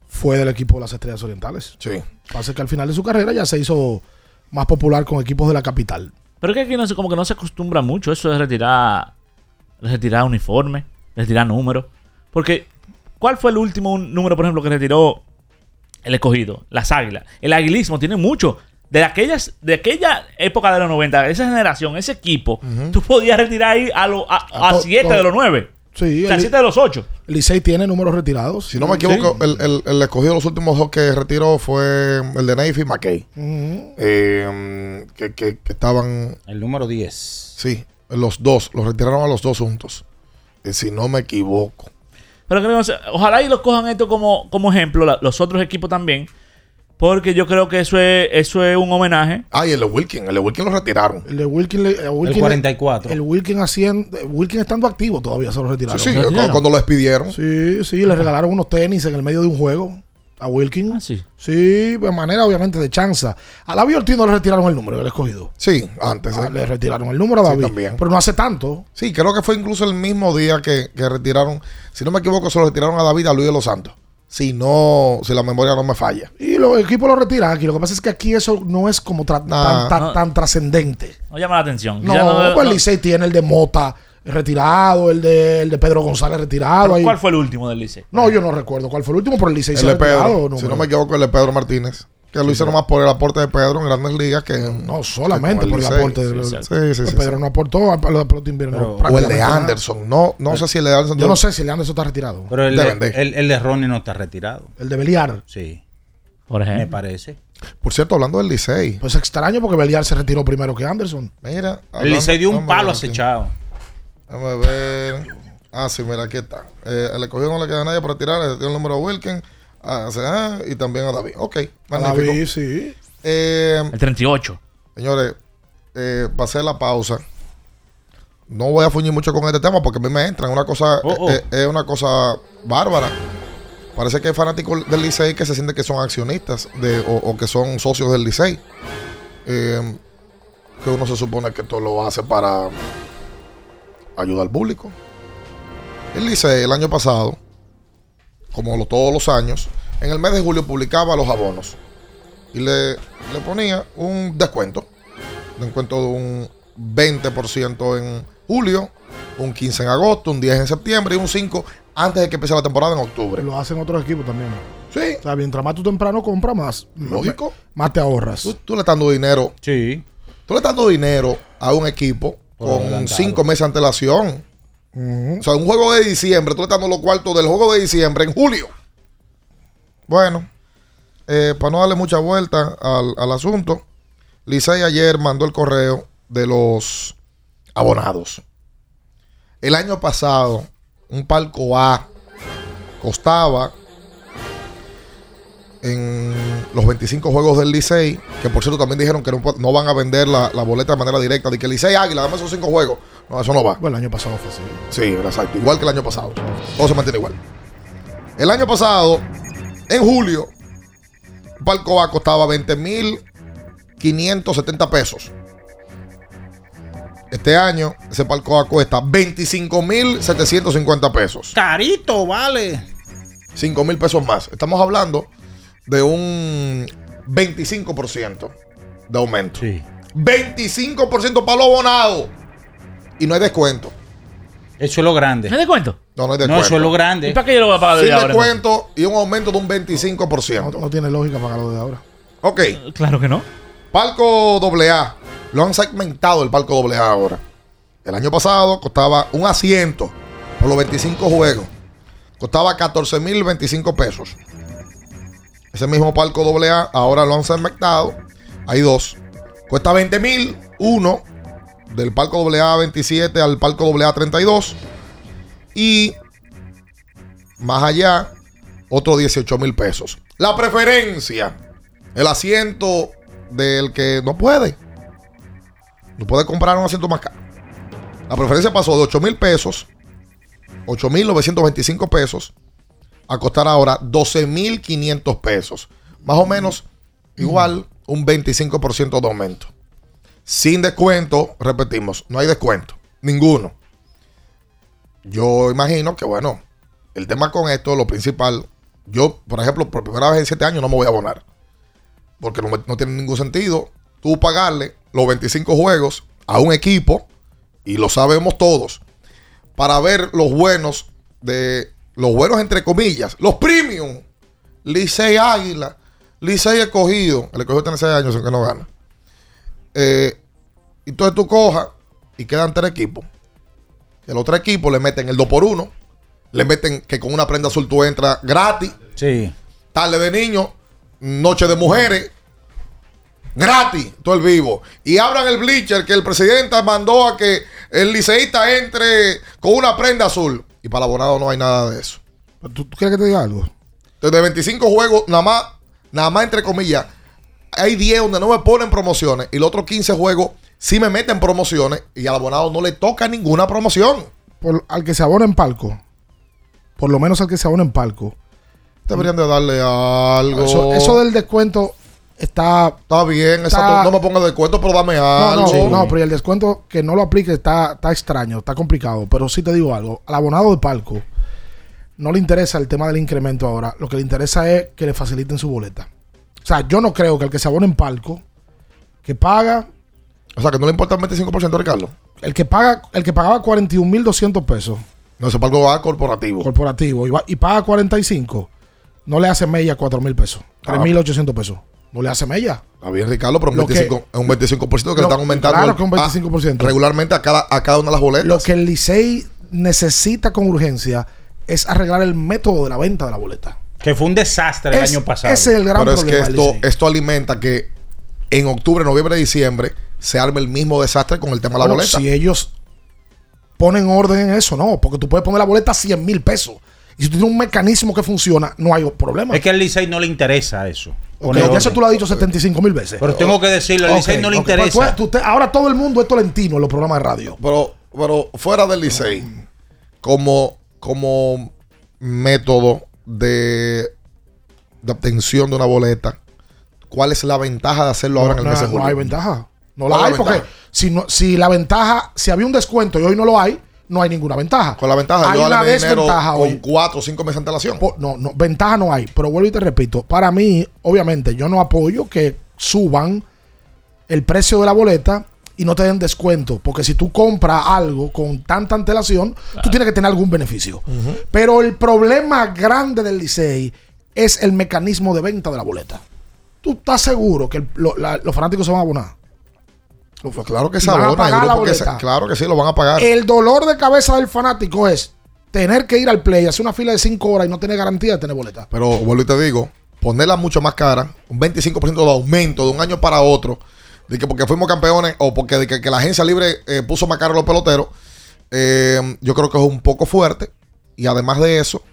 fue del equipo de las Estrellas Orientales. Sí. Pasa que al final de su carrera ya se hizo más popular con equipos de la capital. Pero es que aquí no se, como que no se acostumbra mucho eso de retirar, retirar uniforme, retirar números. Porque, ¿cuál fue el último número, por ejemplo, que retiró el escogido? Las águilas. El aguilismo tiene mucho. De aquellas, de aquella época de los 90, esa generación, ese equipo, tú podías retirar ahí a, lo- a, siete de los nueve. Sí, O sea, el- siete de los ocho. El Licey tiene números retirados. Si no me equivoco, el, el, el escogido los últimos dos que retiró fue el de Neyfi y McKay. Eh, que, que- que estaban. El número 10. Sí. Los dos, los retiraron a los dos juntos. Eh, si no me equivoco. Pero creo que, ojalá y los cojan esto como, como ejemplo, la- los otros equipos también. Porque yo creo que eso es, eso es un homenaje. Ah, y el de Wilkin. El de Wilkin lo retiraron. El de Wilkin, le- el Wilkin 44. El Wilkin haciendo, Wilkin estando activo todavía se lo retiraron. Sí, sí, cu- cuando lo despidieron. Sí, sí, le regalaron unos tenis en el medio de un juego a Wilkin. Ah, sí. Sí, de manera obviamente de chanza. A David Ortiz no le retiraron el número, el escogido. Sí, antes. Ah, eh. le retiraron el número a Sí, David. también. Pero no hace tanto. Sí, creo que fue incluso el mismo día que, que retiraron, si no me equivoco, se lo retiraron a David a Luis de los Santos. Si no, si la memoria no me falla. Y los equipos lo retiran aquí. Lo que pasa es que aquí eso no es como tra- Nah. tan, tan- No. tan trascendente. No llama la atención. No, no- pues el no- Licey tiene el de Mota retirado, el de, el de Pedro González retirado. ¿Pero ahí. ¿Cuál fue el último del Licey? No, yo no recuerdo cuál fue el último, pero el Licey El se ha de Pedro. retirado. si no me equivoco, el de Pedro Martínez. Que lo hicieron más por el aporte de Pedro en Grandes Ligas que. No, solamente que por el aporte. de- Sí, sí, sí, sí, Pedro sí. no aportó a a la pelota invernal. Pero- O el de. Anderson. No, no sé si el de Anderson. Yo no sé si el de Anderson está retirado. Pero el, de, el, el de Ronnie no está retirado. El de Beliar. Sí, Por me ejemplo. parece. Por cierto, hablando del Licey. Pues extraño porque Beliar se retiró primero que Anderson. Mira. El Licey dio un palo acechado. Vamos a ver. Ah, sí, mira, aquí está. Eh, el escogido no le queda a nadie para tirar. Le dio el número a Wilkin. A- o sea, y también a David. Ok, A magnífico. David, sí. Eh, El 38. señores, eh, pasé la pausa. No voy a fuñir mucho con este tema porque a mí me entra. Una cosa, Oh, oh. eh, es una cosa bárbara. Parece que hay fanáticos del Licey que se sienten que son accionistas de, o, o que son socios del Licey. Eh, que uno se supone que todo lo hace para ayudar al público. El Licey el año pasado, como lo- todos los años, en el mes de julio publicaba los abonos y le, le ponía un descuento. Un descuento de un 20% en julio, un 15 en agosto, un 10 en septiembre y un 5 antes de que empiece la temporada en octubre. Lo hacen otros equipos también. Sí. O sea, mientras más tú temprano compras, más. Lógico. Más te ahorras. Tú, tú le estás dando dinero. Sí. Tú le estás dando dinero a un equipo Por con adelantado. cinco meses de antelación. O sea, un juego de diciembre, tú le estás dando los cuartos del juego de diciembre en julio. Bueno, eh, para no darle mucha vuelta al, al asunto, Licey ayer mandó el correo de los abonados. El año pasado, un palco A costaba en los 25 juegos del Licey, que por cierto también dijeron que no van a vender la, la boleta de manera directa, de que Licey Águila, dame esos 5 juegos. No, eso no va. Bueno, el año pasado fue así. Sí, exacto. Igual que el año pasado. Todo se mantiene igual. El año pasado, en julio, un palco A costaba 20.570 pesos. Este año, ese palco A cuesta 25.750 pesos. Carito, vale. 5 mil pesos más. Estamos hablando de un 25% de aumento. Sí. 25% para los abonados. Y no hay descuento. Eso es lo grande. ¿Me descuento? No, no hay No, descuento. eso es lo ¿Y grande. para qué yo lo voy a pagar Sin ahora? descuento y un aumento de un No, 25%. no tiene lógica pagarlo de ahora. Ok. entonces? Claro que no. Palco AA. Lo han segmentado el palco AA ahora. El año pasado costaba un asiento por los 25 juegos. Costaba 14.025 pesos. Ese mismo palco AA ahora lo han segmentado. Hay dos. Cuesta 20.000 uno del palco AA 27 al palco AA 32. Y más allá, otro 18 mil pesos. La preferencia, el asiento del que no puede. No puede comprar un asiento más caro. La preferencia pasó de 8 mil pesos, 8 mil 925 pesos, a costar ahora 12 mil 500 pesos. Más o menos igual un 25% de aumento. Sin descuento, repetimos, no hay descuento. Ninguno. Yo imagino que, bueno, el tema con esto, lo principal, yo, por ejemplo, por primera vez en 7 años no me voy a abonar. Porque no, tiene ningún sentido tú pagarle los 25 juegos a un equipo, y lo sabemos todos, para ver los buenos de los buenos entre comillas, los premium, Licey Águila, Licey Escogido, el escogido tiene 6 años aunque no gana. Eh, entonces tú cojas y quedan tres equipos. El otro equipo le meten el 2 por 1 le meten que con una prenda azul tú entras gratis. Sí. Tarde de niños, noche de mujeres. gratis, todo el vivo. Y abran el bleacher que el presidente mandó a que el liceísta entre con una prenda azul. Y para el abonado no hay nada de eso. ¿Tú, tú quieres que te diga algo? Desde 25 juegos, nada más, nada más entre comillas, hay 10 donde no me ponen promociones y los otros 15 juegos sí me meten promociones y al abonado no le toca ninguna promoción. Por, al que se abona en palco, por lo menos al que se abona en palco, Deberían de darle algo. eso, eso del descuento está. Está bien, está- exacto. No me pongas descuento, pero dame No, algo. no, no, pero el descuento que no lo aplique está, está extraño, está complicado. Pero sí te digo algo: al abonado de palco no le interesa el tema del incremento ahora. Lo que le interesa es que le faciliten su boleta. O sea, yo no creo que el que se abone en palco, que paga. O sea, que no le importa el 25%, Ricardo. El que paga, el que pagaba 41.200 pesos. No, ese palco va corporativo. Corporativo. Y, va- y paga 45. No le hace mella 4.000 pesos. Ah. 3.800 pesos. No le hace mella. Está bien, Ricardo, pero un Lo que- 25%, es un 25% que le están aumentando. claro que un 25%. a- regularmente a cada, a cada una de las boletas. Lo que el Licey necesita con urgencia es arreglar el método de la venta de la boleta. Que fue un desastre el Es- año pasado. ese es el gran Pero es que problema. esto, esto alimenta que en octubre, noviembre, diciembre se arme el mismo desastre con el tema de la boleta. Si ellos ponen orden en eso, no, porque tú puedes poner la boleta a 100 mil pesos. Y si tú tienes un mecanismo que funciona, no hay problema. Es que al Licey no le interesa eso. Ok, Poner ya eso tú lo has dicho 75 mil veces. Pero tengo que decirlo, al Ok, Licey no le pues, interesa. pues, ahora todo el mundo es tolentino en los programas de radio. Pero, pero fuera del Licey, como, como método de, de obtención de una boleta, ¿cuál es la ventaja de hacerlo ahora en el no, mes de no julio? hay ventaja. No ¿Cuál la hay porque si, no, si la ventaja, si había un descuento y hoy no lo hay, no hay ninguna ventaja. Con la ventaja, hay yo una desventaja con hoy. cuatro o cinco meses de antelación. No, no, ventaja no hay. Pero vuelvo y te repito, para mí, obviamente, yo no apoyo que suban el precio de la boleta y no te den descuento. Porque si tú compras algo con tanta antelación, tú tienes que tener algún beneficio. Pero el problema grande del Licey es el mecanismo de venta de la boleta. ¿Tú estás seguro que el- lo- la- los fanáticos se van a abonar? Pues claro que se van a abona, pagar seguro, la porque boleta. se- claro que sí, lo van a pagar. El dolor de cabeza del fanático es tener que ir al play, hacer una fila de 5 horas y no tener garantía de tener boleta. Pero vuelvo y te digo, ponerla mucho más cara, un 25% de aumento de un año para otro, de que porque fuimos campeones o porque de que, que la agencia libre eh, puso más caro a los peloteros, eh, yo creo que es un poco fuerte. Y además de eso,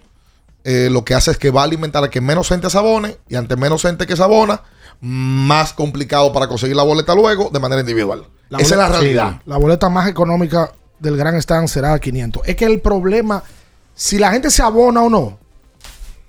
eh, lo que hace es que va a alimentar a que menos gente se abone y ante menos gente que se abona, más complicado para conseguir la boleta luego de manera individual. La Esa es la realidad. sí, la boleta más económica del Gran Stand será de 500. Es que el problema, si la gente se abona o no,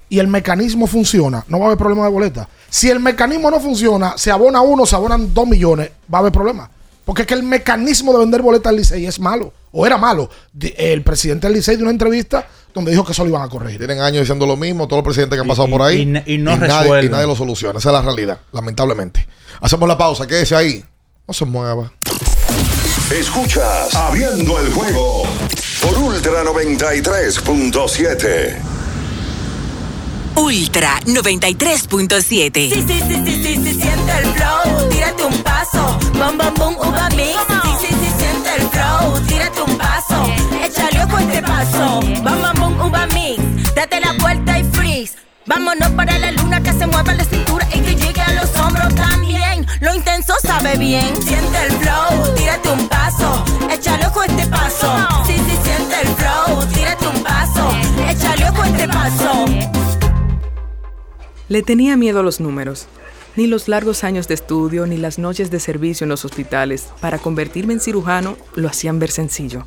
y el mecanismo funciona, no va a haber problema de boleta. Si el mecanismo no funciona, se abona uno, se abonan dos millones, va a haber problema. Porque es que el mecanismo de vender boletas al Licey es malo, o era malo. El presidente del Licey dio una entrevista donde dijo que eso lo iban a corregir. Tienen años diciendo lo mismo, todos los presidentes que han pasado y- por ahí. y n- y no nadie, resuelven. y nadie lo soluciona. Esa es la realidad, lamentablemente. Hacemos la pausa, quédese ahí. No se mueva. Escuchas Abriendo el juego por Ultra 93.7. Ultra 93.7. Sí, sí, sí, sí, sí, sí, siente el flow. Tírate un paso. Bum, bum, bum, uva mix. Sí, sí, sí, siente el flow. Tírate un paso. Échale ojo este paso. Bum, bum, bum, uva mix. Date la vuelta y freeze. Vámonos para la luna que se mueva la cintura y que llegue a los hombros también. Lo intenso sabe bien. Siente el flow. Tírate un paso. Échale ojo este paso. Sí, sí, siente el flow. Tírate un paso. Échale ojo este paso. Le tenía miedo a los números. Ni los largos años de estudio ni las noches de servicio en los hospitales para convertirme en cirujano lo hacían ver sencillo.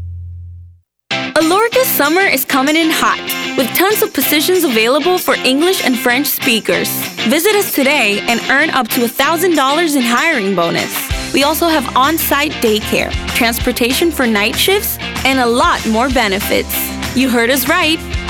Alorca's summer is coming in hot, with tons of positions available for English and French speakers. Visit us today and earn up to $1,000 in hiring bonus. We also have on site daycare, transportation for night shifts, and a lot more benefits. You heard us right.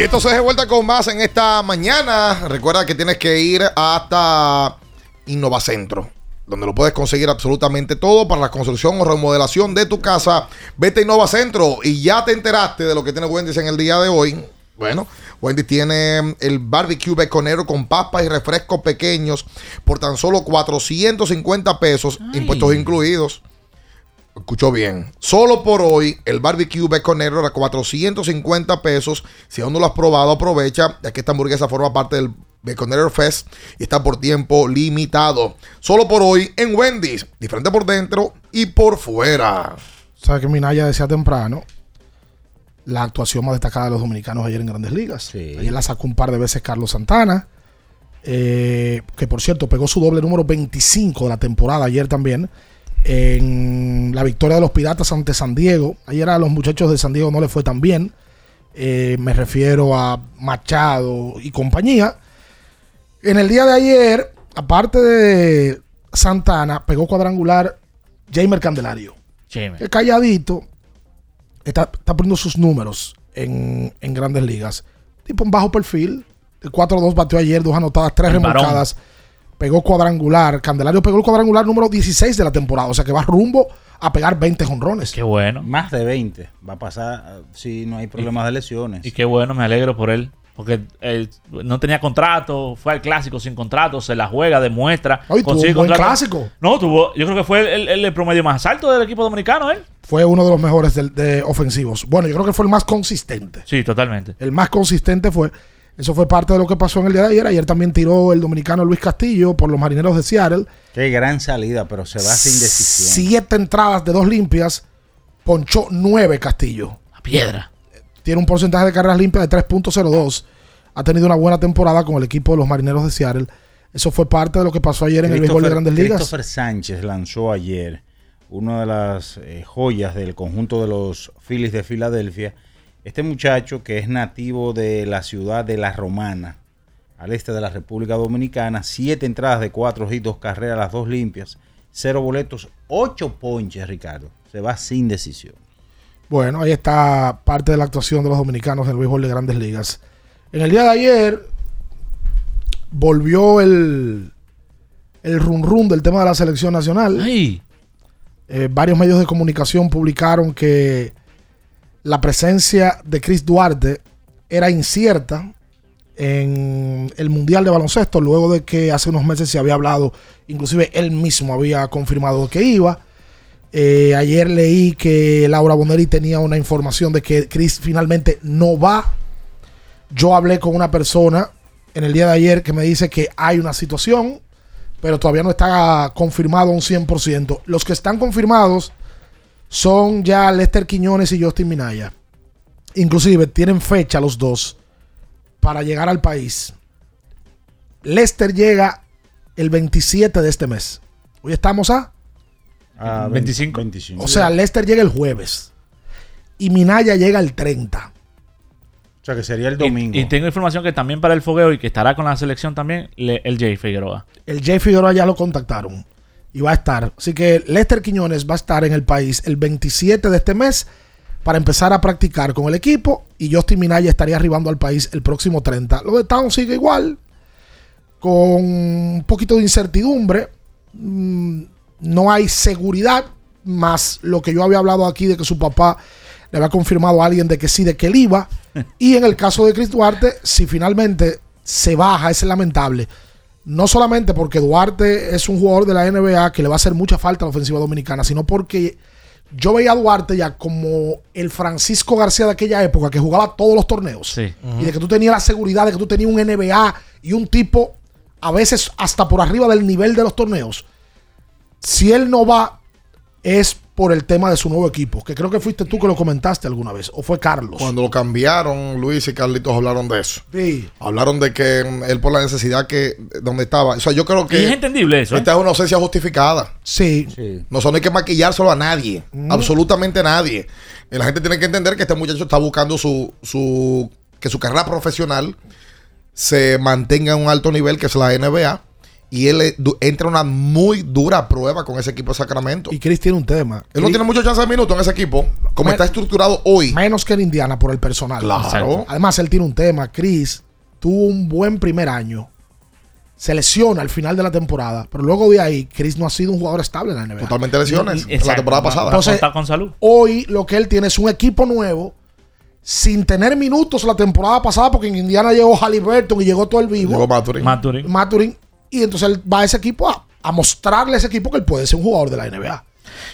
Y esto se de vuelta con más en esta mañana. Recuerda que tienes que ir hasta Innovacentro, donde lo puedes conseguir absolutamente todo para la construcción o remodelación de tu casa. Vete a Innovacentro y ya te enteraste de lo que tiene Wendy's en el día de hoy. Bueno, Wendy tiene el barbecue beconero con papas y refrescos pequeños por tan solo 450 pesos, impuestos incluidos. Escuchó bien. Solo por hoy, el barbecue beconero era 450 pesos. Si aún no lo has probado, aprovecha, ya que esta hamburguesa forma parte del Beconero Fest y está por tiempo limitado. Solo por hoy en Wendy's. Diferente por dentro y por fuera. ¿Sabes que Minaya decía temprano? La actuación más destacada de los dominicanos ayer en Grandes Ligas. Ayer la sacó un par de veces Carlos Santana. eh, que por cierto pegó su doble número 25 de la temporada ayer también. En la victoria de los Piratas ante San Diego. Ayer a los muchachos de San Diego no le fue tan bien. Eh, me refiero a Machado y compañía. En el día de ayer, aparte de Santana, pegó cuadrangular Jamer Candelario. Jamer. Que calladito está, está poniendo sus números en, en grandes ligas. Tipo en bajo perfil. El 4-2 batió ayer, dos anotadas, tres varón. Pegó cuadrangular. Candelario pegó el cuadrangular número 16 de la temporada. O sea que va rumbo a pegar 20 jonrones. Qué bueno. Más de 20. Va a pasar si no hay problemas de lesiones. Y qué bueno, me alegro por él. Porque él no tenía contrato, fue al clásico sin contrato, se la juega, demuestra. Hoy tuvo un buen clásico. No, tuvo, yo creo que fue el, el- el promedio más alto del equipo dominicano, él. Fue uno de los mejores de ofensivos. Bueno, yo creo que fue el más consistente. Sí, totalmente. El más consistente fue. Eso fue parte de lo que pasó en el día de ayer. Ayer también tiró el dominicano Luis Castillo por los marineros de Seattle. Qué gran salida, pero se va sin decisión. Siete entradas de dos limpias. Ponchó nueve Castillo. A piedra. Tiene un porcentaje de carreras limpias de 3.02. Ha tenido una buena temporada con el equipo de los marineros de Seattle. Eso fue parte de lo que pasó ayer en el béisbol de Christopher- Grandes Ligas. Christopher Sánchez lanzó ayer una de las eh, joyas del conjunto de los Phillies de Filadelfia. Este muchacho que es nativo de la ciudad de La Romana, al este de la República Dominicana, siete entradas de cuatro hits, dos carreras, las dos limpias, cero boletos, ocho ponches, Ricardo. Se va sin decisión. Bueno, ahí está parte de la actuación de los dominicanos en el béisbol de grandes ligas. En el día de ayer volvió el, el run run del tema de la selección nacional. Eh, varios medios de comunicación publicaron que la presencia de Chris Duarte era incierta en el Mundial de Baloncesto, luego de que hace unos meses se había hablado, inclusive él mismo había confirmado que iba. Eh, ayer leí que Laura Bonelli tenía una información de que Chris finalmente no va. Yo hablé con una persona en el día de ayer que me dice que hay una situación, pero todavía no está confirmado un 100%. Los que están confirmados son ya Lester Quiñones y Justin Minaya. Inclusive tienen fecha los dos para llegar al país. Lester llega el 27 de este mes. Hoy estamos a Ah, 25. 25. o sea, Lester llega el jueves. Y Minaya llega el 30. O sea, que sería el domingo. Y, y tengo información que también para el fogueo y que estará con la selección también, le- el Jay Figueroa. El Jay Figueroa ya lo contactaron. Y va a estar. Así que Lester Quiñones va a estar en el país el 27 de este mes para empezar a practicar con el equipo. Y Justin Minaya estaría arribando al país el próximo 30. Lo de Town sigue igual. Con un poquito de incertidumbre. Mm, no hay seguridad. Más lo que yo había hablado aquí de que su papá le había confirmado a alguien de que sí, de que él iba. y en el caso de Chris Duarte, si finalmente se baja, es lamentable. No solamente porque Duarte es un jugador de la NBA que le va a hacer mucha falta a la ofensiva dominicana, sino porque yo veía a Duarte ya como el Francisco García de aquella época que jugaba todos los torneos. Y de que tú tenías la seguridad de que tú tenías un NBA y un tipo a veces hasta por arriba del nivel de los torneos. Si él no va, es por el tema de su nuevo equipo, que creo que fuiste tú que lo comentaste alguna vez, o fue Carlos. Cuando lo cambiaron, Luis y Carlitos hablaron de eso. Sí. Hablaron de que mm, él por la necesidad que donde estaba. O sea, yo creo que. Y es entendible eso, ¿eh? Esta es una ausencia justificada. Sí. No son hay que maquillárselo a nadie. Mm. Absolutamente nadie. Y la gente tiene que entender que este muchacho está buscando su, su. que su carrera profesional se mantenga en un alto nivel, que es la NBA. Y él entra a una muy dura prueba con ese equipo de Sacramento. Y Chris tiene un tema. Él no tiene mucho chance de minutos en ese equipo. Como Me- está estructurado hoy. Menos que en Indiana por el personal. Claro. Exacto. Además, él tiene un tema. Chris tuvo un buen primer año. Se lesiona al final de la temporada. Pero luego de ahí, Chris no ha sido un jugador estable en la NBA. Totalmente lesiones. en la temporada pasada. Entonces, Contar con salud. hoy lo que él tiene es un equipo nuevo. Sin tener minutos la temporada pasada, porque en Indiana llegó Halliburton y llegó todo el vivo. Llegó Maturin. Maturin. Maturin. Y entonces él va a ese equipo a, a mostrarle a ese equipo que él puede ser un jugador de la NBA.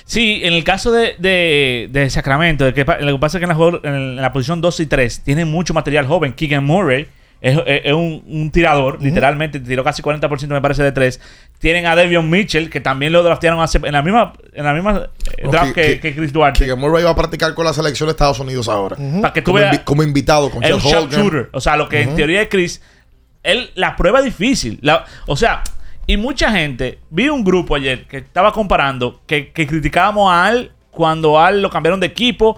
Sí, en el caso de, de, de Sacramento, de que, lo que pasa es que en la, jugador- en la posición 2 y 3 tienen mucho material joven. Keegan Murray es, es- es un, un tirador, literalmente tiró casi 40% me parece de 3. Tienen a Devion Mitchell, que también lo draftearon hace, en la misma, en la misma eh, draft que, que Chris Duarte. Que Murray va a practicar con la selección de Estados Unidos ahora. Para que tú como, veas- invi- como invitado con es un sharpshooter. O sea, lo que en teoría es Chris. Él, la prueba es difícil. La- o sea, y mucha gente. Vi un grupo ayer que estaba comparando que, que criticábamos a Al cuando Al lo cambiaron de equipo,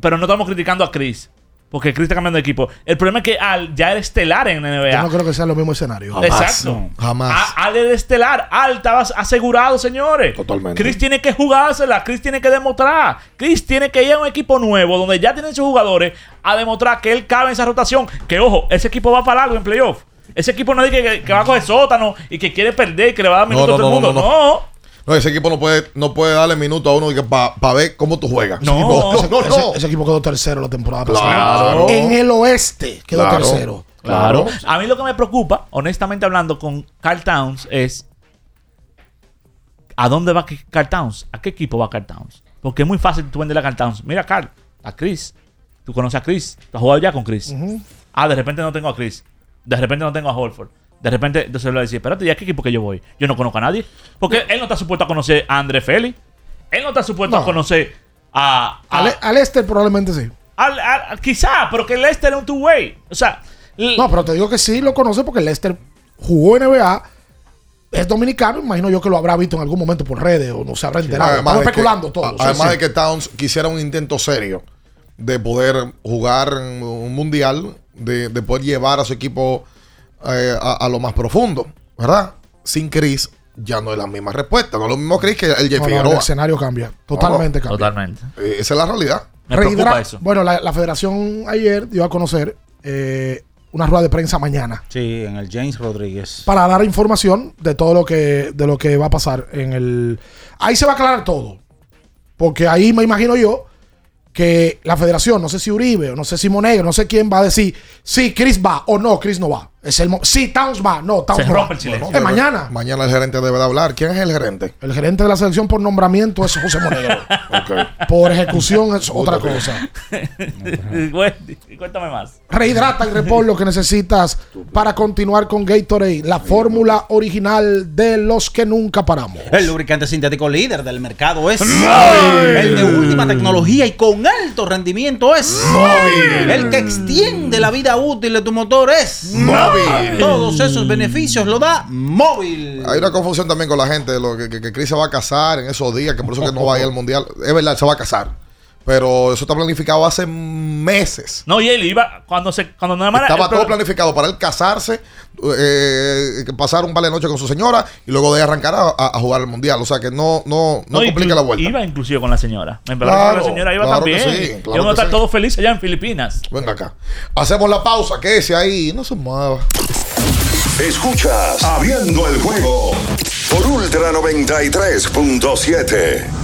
pero no estamos criticando a Chris. Porque Chris está cambiando de equipo. El problema es que Al ya era estelar en NBA. Yo no creo que sea lo mismo escenario. Exacto. Jamás. A- Al era estelar. Al estaba asegurado, señores. Totalmente. Chris tiene que jugársela. Chris tiene que demostrar. Chris tiene que ir a un equipo nuevo donde ya tienen sus jugadores a demostrar que él cabe en esa rotación. Que ojo, ese equipo va para largo en playoff. Ese equipo no es que, que- va a coger sótano y que quiere perder y que le va a dar No, minutos no, a todo el no, mundo. no, No. no. No, ese equipo no puede, no puede darle minutos a uno para ver cómo tú juegas. No. no, Ese, no, ese- no. ese equipo quedó tercero la temporada Claro. pasada. En el oeste quedó Claro. tercero. Claro. A mí lo que me preocupa, honestamente hablando, con Carl Towns es. ¿A dónde va Carl Towns? ¿A qué equipo va Carl Towns? Porque es muy fácil tú venderle a Carl Towns. Mira, Carl, a Chris. Tú conoces a Chris. Tú has jugado ya con Chris. Ah, de repente no tengo a Chris. De repente no tengo a Holford. De repente, entonces le va a decir, espérate, ¿y a qué equipo que yo voy? Yo no conozco a nadie. Porque él no está supuesto a conocer a André Félix. Él no está supuesto No. a conocer a. a- Al, al este probablemente sí. al- al- quizá, pero que Lester es un two-way. O sea. No, pero te digo que sí lo conoce porque Lester jugó en NBA. Es dominicano, imagino yo que lo habrá visto en algún momento por redes o no se habrá enterado. Estamos de que- especulando todo. sí, además sí. de que Towns quisiera un intento serio de poder jugar un mundial, de, de poder llevar a su equipo eh, a, a lo más profundo, ¿verdad? Sin Chris ya no es la misma respuesta. No es lo mismo Chris que el Jeff No, no, el escenario cambia. Totalmente cambia. Totalmente. Eh, esa es la realidad. Me Reidra- preocupa eso. Bueno, la, la federación ayer dio a conocer eh, una rueda de prensa mañana Sí, en el James Rodríguez. para dar información de todo lo que de lo que va a pasar en el ahí se va a aclarar todo porque ahí me imagino yo que la federación no sé si Uribe o no sé si Monegro no sé quién va a decir si Chris va o no Chris no va es el mo- si Towns va no Towns Se no va. rompe el silencio. Es mañana Mañana el gerente debe de hablar. ¿Quién es el gerente? el gerente de la selección por nombramiento es José Monegro por ejecución es otra cosa cuéntame más. Rehidrata y repon lo que necesitas para continuar con Gatorade, la fórmula original de los que nunca paramos. El lubricante sintético líder del mercado es Móvil. El de última tecnología y con alto rendimiento es Móvil. El que extiende la vida útil de tu motor es Móvil. Todos esos beneficios lo da Móvil. Hay una confusión también con la gente de lo que, que, que Chris se va a casar en esos días, que por eso que no va a ir al mundial. Es verdad, se va a casar. Pero eso está planificado hace meses. No, y él iba cuando se cuando nada más Estaba el todo planificado para él casarse, eh, pasar un de noche con su señora y luego de ahí arrancar a, a- a jugar el mundial. O sea que no, no, no, No, complica la vuelta. Iba inclusive con la señora. Me parece Claro, que la señora iba claro que también. sí, claro a que estar sí. todos felices allá en Filipinas. Venga acá. Hacemos la pausa, que ese ahí no se mueva. Escuchas Abriendo el juego por Ultra 93.7.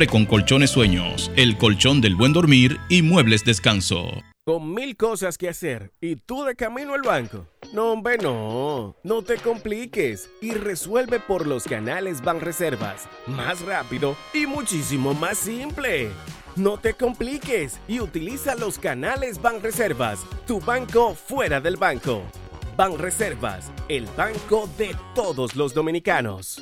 con colchones sueños, el colchón del buen dormir y muebles descanso. Con mil cosas que hacer y tú de camino al banco. No, hombre, no. No te compliques y resuelve por los canales Banreservas. Más rápido y muchísimo más simple. No te compliques y utiliza los canales Banreservas, tu banco fuera del banco. Banreservas, el banco de todos los dominicanos.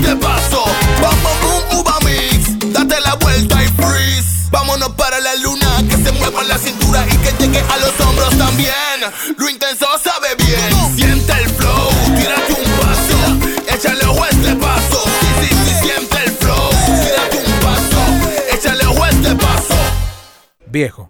Este bom, boom, uva mix. Date la vuelta y freeze. Vámonos para la luna. Que se mueva la cintura y que llegue a los hombros también. Lo intenso sabe bien. Siente el flow. Tírate un paso. Échale ojo este paso. Sí, sí, sí, siente el flow. Tírate un paso. Échale ojo este paso. Viejo,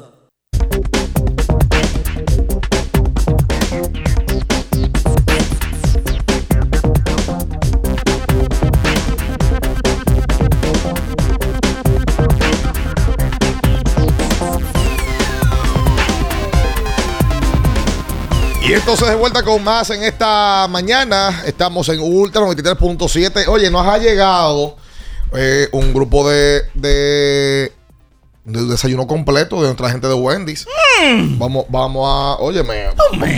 Entonces de vuelta con más en esta mañana. Estamos en Ultra 93.7. Oye, nos ha llegado eh, un grupo de, de, de desayuno completo de nuestra gente de Wendy's. Vamos, vamos a, óyeme,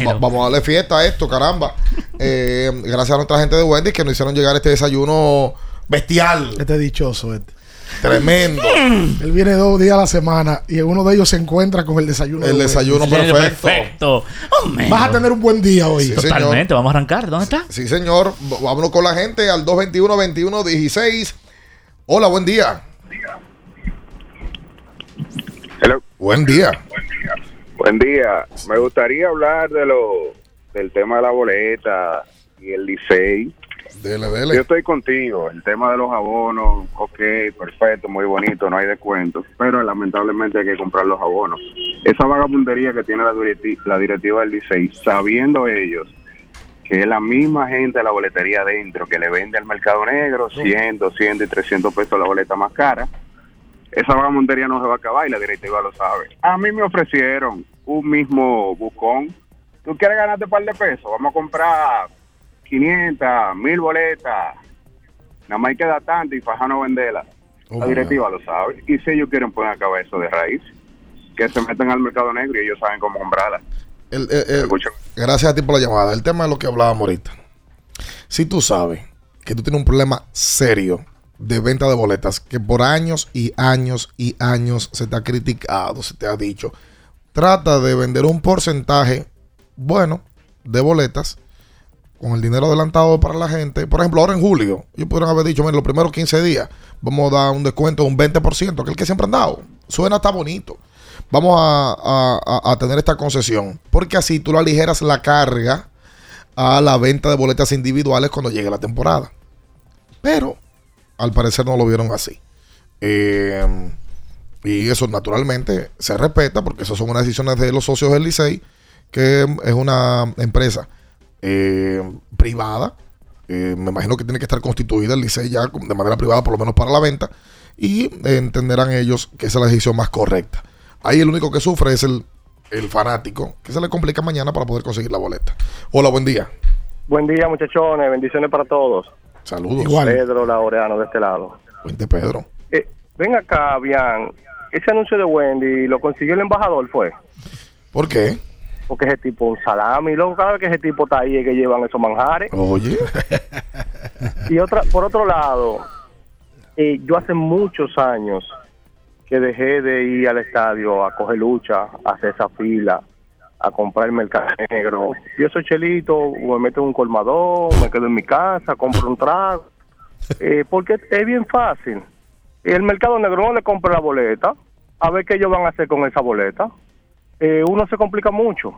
va- vamos a darle fiesta a esto, caramba. Eh, gracias a nuestra gente de Wendy's que nos hicieron llegar este desayuno bestial. Este dichoso, este. Tremendo. Él viene dos días a la semana y en uno de ellos se encuentra con el desayuno. El de desayuno perfecto. Perfecto. Hombre. Vas a tener un buen día hoy. Sí, Totalmente, vamos a arrancar. ¿Dónde está? Sí, señor. Vámonos con la gente al 221-21-16. Hola, buen día. Buen día. Buen día. Me gustaría hablar de lo del tema de la boleta y el Licey. Dele, dele. Yo estoy contigo. El tema de los abonos, ok, perfecto, muy bonito, no hay descuento. Pero lamentablemente hay que comprar los abonos. Esa vagabundería que tiene la, direti- la directiva del Licey, sabiendo ellos que es la misma gente de la boletería adentro que le vende al mercado negro 100, 200 y 300 pesos la boleta más cara. Esa vagabundería no se va a acabar y la directiva lo sabe. A mí me ofrecieron un mismo bucón. ¿Tú quieres ganarte un par de pesos? Vamos a comprar 500, 1000 boletas. Nada más hay que dar tanto y faja no venderla. la directiva lo sabe. Y si ellos quieren poner a acabar eso de raíz, que se metan al mercado negro y ellos saben cómo comprarla. El- el- el- gracias a ti por la llamada. El tema es lo que hablábamos ahorita. Si tú sabes que tú tienes un problema serio de venta de boletas, que por años y años y años se te ha criticado, se te ha dicho, trata de vender un porcentaje bueno de boletas con el dinero adelantado para la gente. Por ejemplo, ahora en julio, yo pudieron haber dicho, mira, los primeros 15 días vamos a dar un descuento de un 20%, que el que siempre han dado. Suena está bonito. Vamos a, tener esta concesión, porque así tú aligeras la carga a la venta de boletas individuales cuando llegue la temporada. Pero al parecer no lo vieron así. Eh, y eso naturalmente se respeta porque esas son unas decisiones de los socios del Licey, que es una empresa eh, privada. Eh, me imagino que tiene que estar constituida el Licey ya de manera privada, por lo menos para la venta. Y eh, entenderán ellos que esa es la decisión más correcta. Ahí el único que sufre es el, el fanático, que se le complica mañana para poder conseguir la boleta. Hola, buen día. Buen día, muchachones. Bendiciones para todos. Saludos. Pedro Laureano de este lado. Vente, Pedro. Eh, ven acá, Bian. Ese anuncio de Wendy lo consiguió el embajador, ¿fue? ¿Por qué? Porque ese tipo un salami. Luego cada vez que ese tipo está ahí es que llevan esos manjares. Oye. Y otra, por otro lado, eh, yo hace muchos años que dejé de ir al estadio a coger lucha, a hacer esa fila, a comprar el mercado negro. Yo soy chelito, me meto en un colmador, me quedo en mi casa, compro un trago. Eh, porque es bien fácil. El mercado negro no le compra la boleta, a ver qué ellos van a hacer con esa boleta. Eh, uno se complica mucho.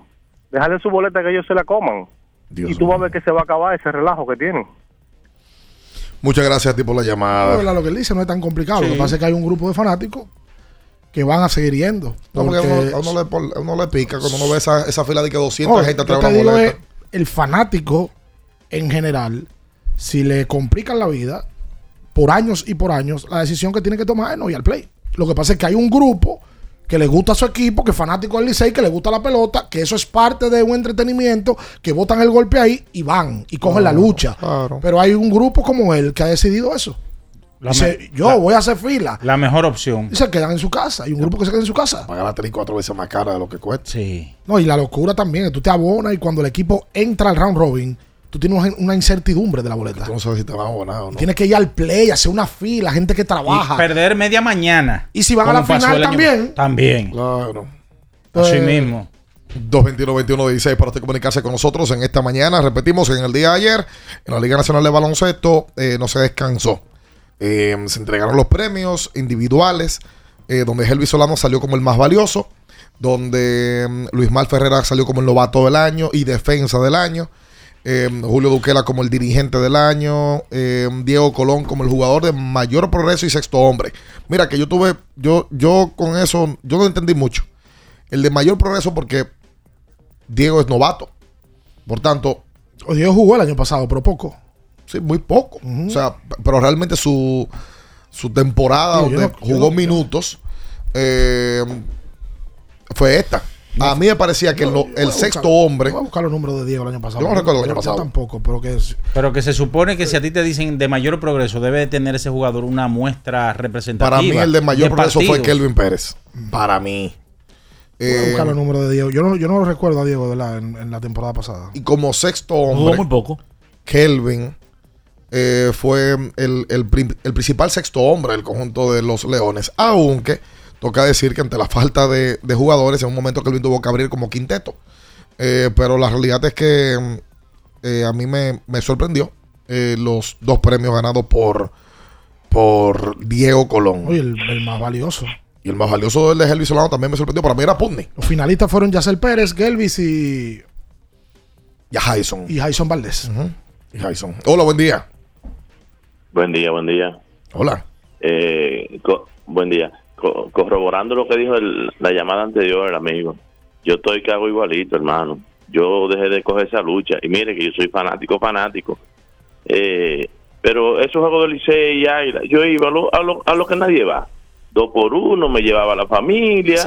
Dejarle su boleta que ellos se la coman. y tú vas a ver que se va a acabar ese relajo que tienen. Muchas gracias a ti por la La llamada. lo que él dice no es tan complicado. Lo que pasa es que hay un grupo de fanáticos que van a seguir yendo. No, porque a porque- uno, a uno le, uno le pica cuando uno ve esa, esa fila de que 200 No, gente atrás una digo boleta. es, el fanático en general, si le complican la vida por años y por años, la decisión que tiene que tomar es no ir al play. Lo que pasa es que hay un grupo que le gusta a su equipo, que es fanático del Licey, que le gusta la pelota, que eso es parte de un entretenimiento, que botan el golpe ahí y van y cogen la Claro, lucha. Pero hay un grupo como él que ha decidido eso. La Dice, yo la- voy a hacer fila. La mejor opción. Y se quedan en su casa. Hay un grupo que se queda en su casa. Pagar la 3 y 4 veces más cara de lo que cuesta. Sí. No, y la locura también, que tú te abonas y cuando el equipo entra al round robin, tú tienes una- incertidumbre de la boleta. Tú no sabes si te van a abonar o no. Tienes que ir al play, hacer una fila, gente que trabaja. Y perder media mañana. Y si van a la final año- también. También. Claro. Así Pues- mismo. 221-21-16 para usted comunicarse con nosotros en esta mañana. Repetimos, en el día de ayer, en la Liga Nacional de Baloncesto, eh, no se descansó. Eh, se entregaron los premios individuales, eh, donde Helvis Solano salió como el más valioso, donde mm, Luis Mal Ferrera salió como el novato del año y defensa del año. Eh, Julio Duquela como el dirigente del año, eh, Diego Colón como el jugador de mayor progreso y sexto hombre. Mira que yo tuve, yo, yo con eso, yo no entendí mucho. El de mayor progreso porque Diego es novato. Por tanto. Diego jugó el año pasado, pero poco. Sí, muy poco. O sea, pero realmente su, su temporada Digo, donde no- jugó no- minutos eh, fue esta. A mí me parecía que el, no- el sexto hombre. Voy a buscar los números de Diego el año pasado. Yo no recuerdo el año pasado. tampoco, pero que es- Pero que se supone que si a ti te dicen de mayor progreso, debe de tener ese jugador una muestra representativa. Para mí el de mayor progreso fue. Kelvin Pérez. Para mí. voy a Eh, buscar los números de Diego. Yo no, yo no lo recuerdo a Diego. En, en la temporada pasada. y como sexto Jugó hombre, muy poco. Kelvin eh, fue el, el principal sexto hombre del conjunto de los Leones. Aunque toca decir que ante la falta de, de jugadores, en un momento Kelvin tuvo que abrir como quinteto. Eh, pero la realidad es que mm, eh, a mí me, me sorprendió eh, los dos premios ganados por, por Diego Colón. Oye, el, el más valioso. Y el más valioso del de Helvis Solano también me sorprendió. Para mí era Putney Los finalistas fueron Yacel Pérez, Gelvis y, y a Jason. y Jason Valdés. Y Jason. Hola, buen día. Buen día, buen día. Hola. Eh, buen día. Co- corroborando lo que dijo el- la llamada anterior, el amigo. Yo estoy que hago igualito, hermano. Yo dejé de coger esa lucha. Y mire que yo soy fanático, fanático. Eh, pero esos juegos de Licey y Águila, yo iba a lo, a, lo, a lo que nadie va. Dos por uno, me llevaba la familia.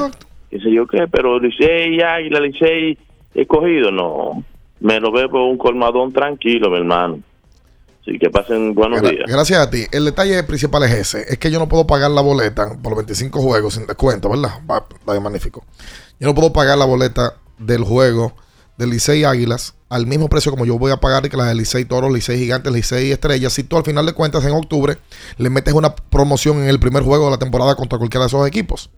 Qué sé yo qué, pero Licey y Águila, Licey escogido, no. Me lo veo por un colmadón tranquilo, mi hermano. Así que pasen buenos Gra- días. Gracias a ti. El detalle principal es ese. Es que yo no puedo pagar la boleta por los 25 juegos sin descuento, ¿verdad? Va, bien, magnífico. Yo no puedo pagar la boleta del juego del Licey Águilas al mismo precio como yo voy a pagar que la del Licey Toros, Licey Gigantes, Licey Estrellas. Si tú al final de cuentas en octubre le metes una promoción en el primer juego de la temporada contra cualquiera de esos equipos.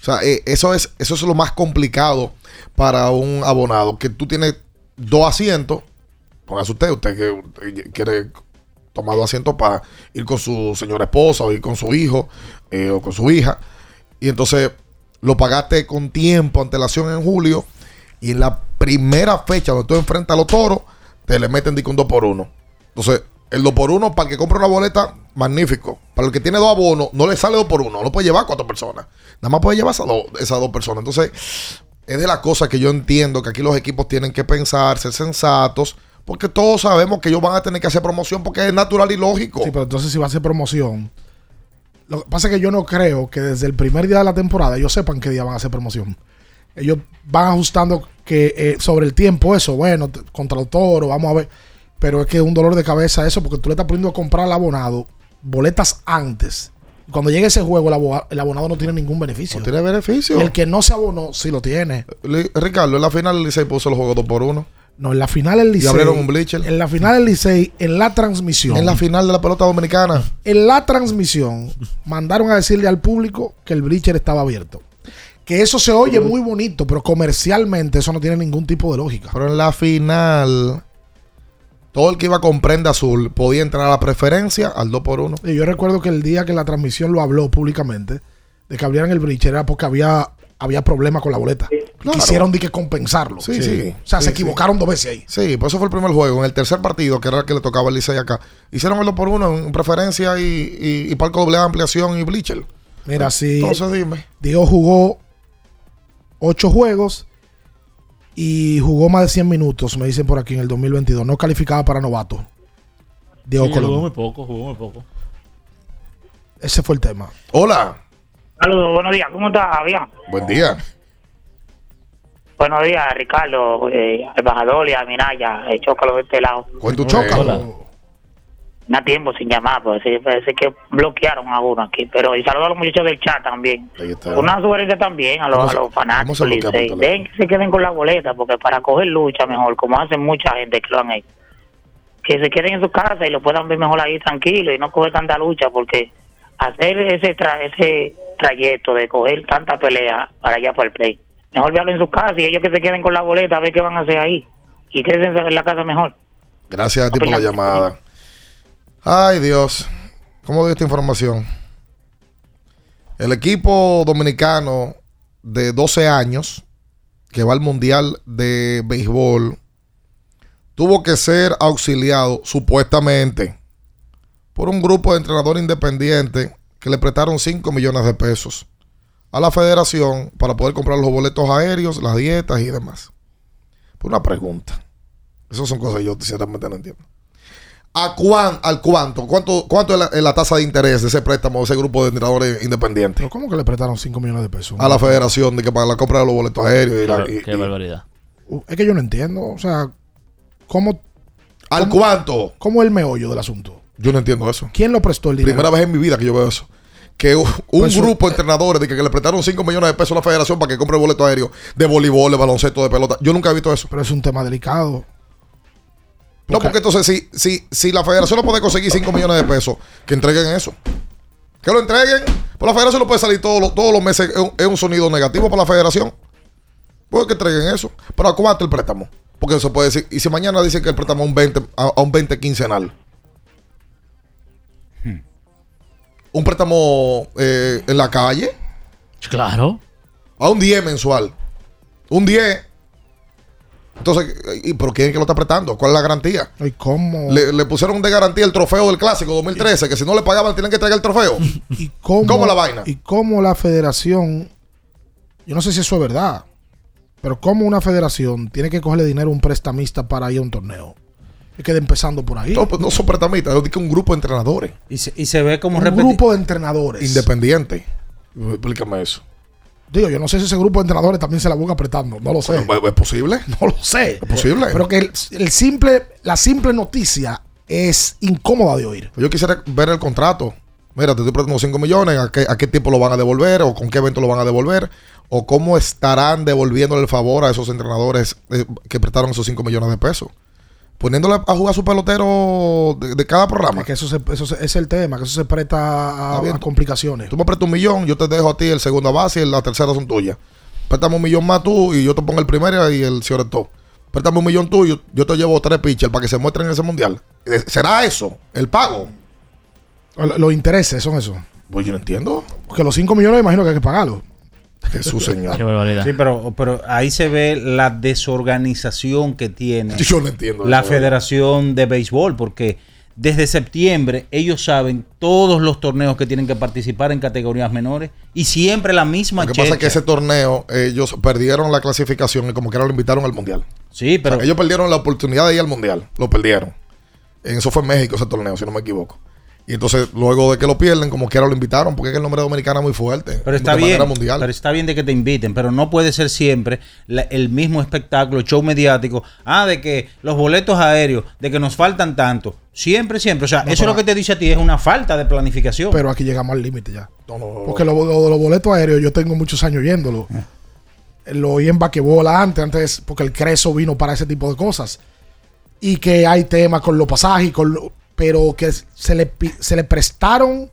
O sea, eh, eso, es, eso es lo más complicado para un abonado. Que tú tienes dos asientos. Póngase usted, usted que quiere tomar dos asientos para ir con su señora esposa o ir con su hijo eh, o con su hija. Y entonces lo pagaste con tiempo, antelación en julio. Y en la primera fecha donde tú enfrentas a los toros, te le meten un 2 por 1 Entonces, el 2 por 1 para el que compra una boleta, magnífico. Para el que tiene dos abonos, no le sale 2 por 1 no puede llevar cuatro personas. Nada más puede llevar esas dos, esas dos personas. Entonces, es de las cosas que yo entiendo que aquí los equipos tienen que pensar, ser sensatos, porque todos sabemos que ellos van a tener que hacer promoción porque es natural y lógico. Sí, pero entonces si va a ser promoción. Lo que pasa es que yo no creo que desde el primer día de la temporada ellos sepan qué día van a hacer promoción. Ellos van ajustando que eh, sobre el tiempo eso, bueno, contra los toros, vamos a ver. Pero es que es un dolor de cabeza eso porque tú le estás poniendo a comprar al abonado boletas antes. Cuando llegue ese juego, el, abo- el abonado no tiene ningún beneficio. No tiene beneficio. El que no se abonó, sí lo tiene. Ricardo, en la final el Licey puso los juegos 2 por 1 No, en la final el Licey. abrieron un bleacher. En la final el Licey, en la transmisión. En la final de la pelota dominicana. En la transmisión mandaron a decirle al público que el bleacher estaba abierto. Que eso se oye muy bonito, pero comercialmente eso no tiene ningún tipo de lógica. Pero en la final, todo el que iba con prenda azul podía entrar a la preferencia al 2 por 1 Y yo recuerdo que el día que la transmisión lo habló públicamente de que abrieran el bleacher era porque había, había problemas con la boleta. Claro. Quisieron de que compensarlo. Sí, sí. O sea, Sí, se sí. equivocaron dos veces ahí. Sí, pues eso fue el primer juego. En el tercer partido, que era el que le tocaba al Licey acá, hicieron el 2 por 1 en preferencia y, y, y palco doble ampliación y bleacher. Mira, si Entonces dime. Diego jugó ocho juegos y jugó más de 100 minutos, me dicen por aquí en el 2022. No calificaba para novato. Diego Sí, Colón. jugó muy poco, jugó muy poco. Ese fue el tema. Hola. Saludos, buenos días. ¿Cómo estás, Bien? Buen día. Buenos días, Ricardo, eh, al embajador y a Minaya, eh, Chócalo de este lado. Chócalo. No tiempo sin llamar, pues sí, parece que bloquearon a uno aquí. Pero y saludo a los muchachos del chat también. Una sugerencia también a los, ¿Cómo a los fanáticos. Dejen que se queden con la boleta, porque para coger lucha mejor, como hacen mucha gente que lo han hecho. Que se queden en su casa y lo puedan ver mejor ahí tranquilo y no coger tanta lucha, porque hacer ese tra ese trayecto de coger tanta pelea para allá para el play. Mejor verlo en su casa y ellos que se queden con la boleta a ver qué van a hacer ahí. Y quédense en la casa mejor. Gracias a ti por la llamada. Ay, Dios. ¿Cómo dio esta información? El equipo dominicano de 12 años que va al Mundial de Béisbol tuvo que ser auxiliado supuestamente por un grupo de entrenadores independientes que le prestaron 5 millones de pesos a la federación para poder comprar los boletos aéreos, las dietas y demás. Por una pregunta. Esas son cosas que yo sinceramente no entiendo. ¿A cuán, al cuánto? ¿Cuánto, cuánto es la, es la tasa de interés de ese préstamo, de ese grupo de entrenadores independientes? Pero ¿Cómo que le prestaron 5 millones de pesos? A la federación de que para la compra de los boletos aéreos y la- y- Qué y- barbaridad. Uh, Es que yo no entiendo. O sea, ¿cómo. ¿Al cómo- cuánto? ¿Cómo es el meollo del asunto? Yo no entiendo eso. ¿Quién lo prestó el dinero? Primera vez en mi vida que yo veo eso. Que un Pues, grupo de entrenadores de que, que le prestaron 5 millones de pesos a la federación para que compre boleto aéreo de voleibol, de baloncesto, de pelota. Yo nunca he visto eso. Pero es un tema delicado. No, porque entonces si, si, si la federación no puede conseguir 5 millones de pesos, que entreguen eso. Que lo entreguen. Pues la federación no puede salir todos los, todos los meses. Es un, es un sonido negativo para la federación. Pues que entreguen eso. Pero ¿a cuánto el préstamo? Porque eso puede decir. Y si mañana dicen que el préstamo a un 20, a, a un 20 quincenal. Un préstamo eh, en la calle. Claro. A un 10 mensual. Un 10. Entonces, ¿y por quién es que lo está prestando? ¿Cuál es la garantía? ¿Y cómo? Le, le pusieron de garantía el trofeo del clásico 2013, que si no le pagaban tienen que traer el trofeo. ¿Y cómo, ¿Cómo la vaina? Y cómo la federación, yo no sé si eso es verdad, pero cómo una federación tiene que cogerle dinero a un prestamista para ir a un torneo. Y queda empezando por ahí. No, pues no son prestamistas, es que un grupo de entrenadores. Y se, y se ve como un grupo de entrenadores. Independiente. Explícame eso. Digo, yo no sé si ese grupo de entrenadores también se la busca apretando. No lo sé. ¿Es, es posible? No lo sé. ¿Es posible? Pero que el, el simple, la simple noticia es incómoda de oír. Yo quisiera ver el contrato. Mira, te estoy prestando 5 millones, ¿a qué, ¿a qué tiempo lo van a devolver? ¿O con qué evento lo van a devolver? ¿O cómo estarán devolviéndole el favor a esos entrenadores eh, que prestaron esos 5 millones de pesos? Poniéndole a jugar a su pelotero de, de cada programa. Es que eso, se- eso se- es el tema, que eso se presta a, complicaciones. Tú me prestas un millón, yo te dejo a ti el segunda base y la tercera son tuyas. Préstame un millón más tú y yo te pongo el primero y el señor todo. Préstame un millón tú y yo, yo te llevo tres pitchers para que se muestren en ese mundial. Eh, ¿Será eso? ¿El pago? Lo- Los intereses son eso. Pues yo no entiendo. Porque los 5 millones imagino que hay que pagarlos. Jesús Señor. Qué barbaridad. Sí, pero, pero ahí se ve la desorganización que tiene Yo no entiendo la eso, Federación de Béisbol, porque desde septiembre ellos saben todos los torneos que tienen que participar en categorías menores y siempre la misma Lo que pasa es que ese torneo, ellos perdieron la clasificación y como que ahora lo invitaron al mundial. Sí, pero O sea, ellos perdieron la oportunidad de ir al mundial. Lo perdieron. En eso fue en México ese torneo, si no me equivoco. Y entonces, luego de que lo pierden, como quiera lo invitaron, porque es que el nombre dominicano es muy fuerte. Pero está de bien, manera mundial. pero está bien de que te inviten, pero no puede ser siempre la- el mismo espectáculo, show mediático. Ah, de que los boletos aéreos, de que nos faltan tanto. Siempre, siempre. O sea, No, eso pero- lo que te dice a ti es una falta de planificación. Pero aquí llegamos al límite ya. No, no, no. Porque lo, lo de los boletos aéreos yo tengo muchos años yéndolo. Lo oí en Baquebola antes, antes, porque el Creso vino para ese tipo de cosas. Y que hay temas con los pasajes, y con lo- pero que se le, pi- se le prestaron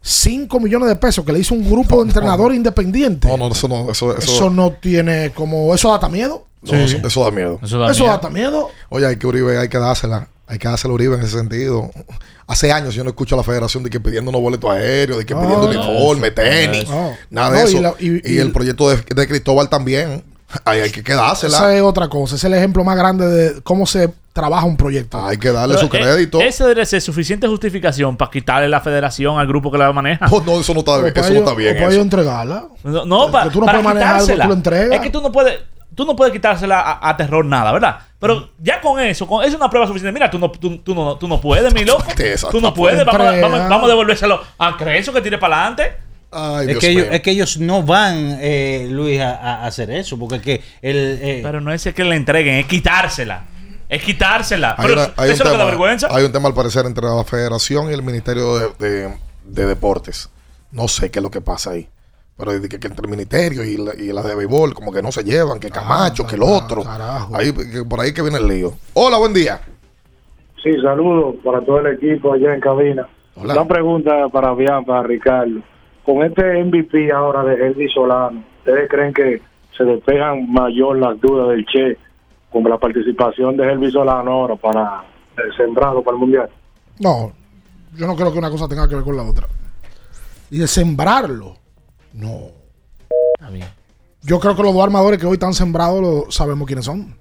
5 millones de pesos que le hizo un grupo de entrenadores independientes. No, no, eso no. Eso, eso, Eso no tiene como. ¿Eso da miedo? no, eso, eso da miedo. Eso da Eso miedo. da hasta miedo. Oye, hay que Uribe, hay que dársela. Hay que dársela a Uribe en ese sentido. Hace años yo no escucho a la federación de que pidiendo unos boletos aéreos, de que No, pidiendo no, uniforme, eso, tenis, no. nada de No, y eso. la- y, y- y- el proyecto de, de Cristóbal también. Ahí hay que quedársela. Esa es otra cosa. Ese es el ejemplo más grande de cómo se trabaja un proyecto. Hay que darle Pero, su eh, crédito. Esa debería ser suficiente justificación para quitarle la federación al grupo que la maneja. No, no, eso no está, bien, para eso no está bien. para eso. entregarla. No, no, Que pa- tú no para puedes manejar algo, quitársela. tú lo entregas. Es que tú no puedes, tú no puedes quitársela a, a terror nada, ¿verdad? Pero ya con eso, con, es una prueba suficiente. Mira, tú no, tú, tú no, tú no puedes, mi loco. Tú no puedes. Vamos, vamos, vamos a devolvérselo a Creso que tire para adelante. Ay, es, Dios que ellos, mío. es que ellos no van, eh, Luis, a, a hacer eso, porque es que el, eh, Pero no es que le entreguen, es quitársela. Es quitársela. Hay, Pero una- eso hay un es lo que da tema, vergüenza. hay un tema al parecer entre la federación y el Ministerio de, de- de Deportes. No sé qué es lo que pasa ahí. Pero de que, que entre el ministerio y la, y la de béisbol, como que no se llevan, que Camacho, que el otro. carajo. Ahí, que por ahí que viene el lío. Hola, buen día. Sí, saludos para todo el equipo allá en cabina. Hola. Una pregunta para Bian, para Ricardo. Con este MVP ahora de Elvis Solano, ¿ustedes creen que se despejan mayor las dudas del Che con la participación de Elvis Solano ahora para el sembrado para el Mundial? No, yo no creo que una cosa tenga que ver con la otra. Y de sembrarlo, no. Está bien. Yo creo que los dos armadores que hoy están sembrados lo sabemos quiénes son.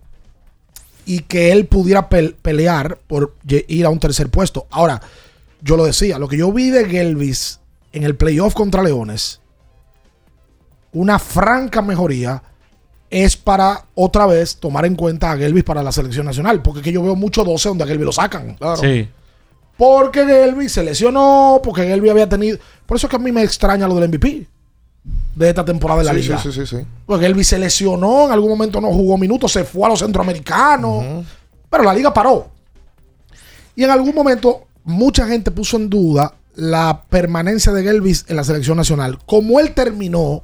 Y que él pudiera pel- pelear por ir a un tercer puesto. Ahora, yo lo decía, lo que yo vi de Gelvis en el playoff contra Leones, una franca mejoría es para otra vez tomar en cuenta a Gelvis para la selección nacional. Porque es que yo veo mucho 12 donde a Gelvis lo sacan. Sí. Porque Gelby se lesionó, porque Gelby había tenido. Por eso es que a mí me extraña lo del MVP de esta temporada de la Sí, liga. sí, sí, sí, sí. Porque Gelby se lesionó, en algún momento no jugó minutos, se fue a los centroamericanos. Pero la liga paró. Y en algún momento, mucha gente puso en duda la permanencia de Gelvis en la selección nacional. Como él terminó,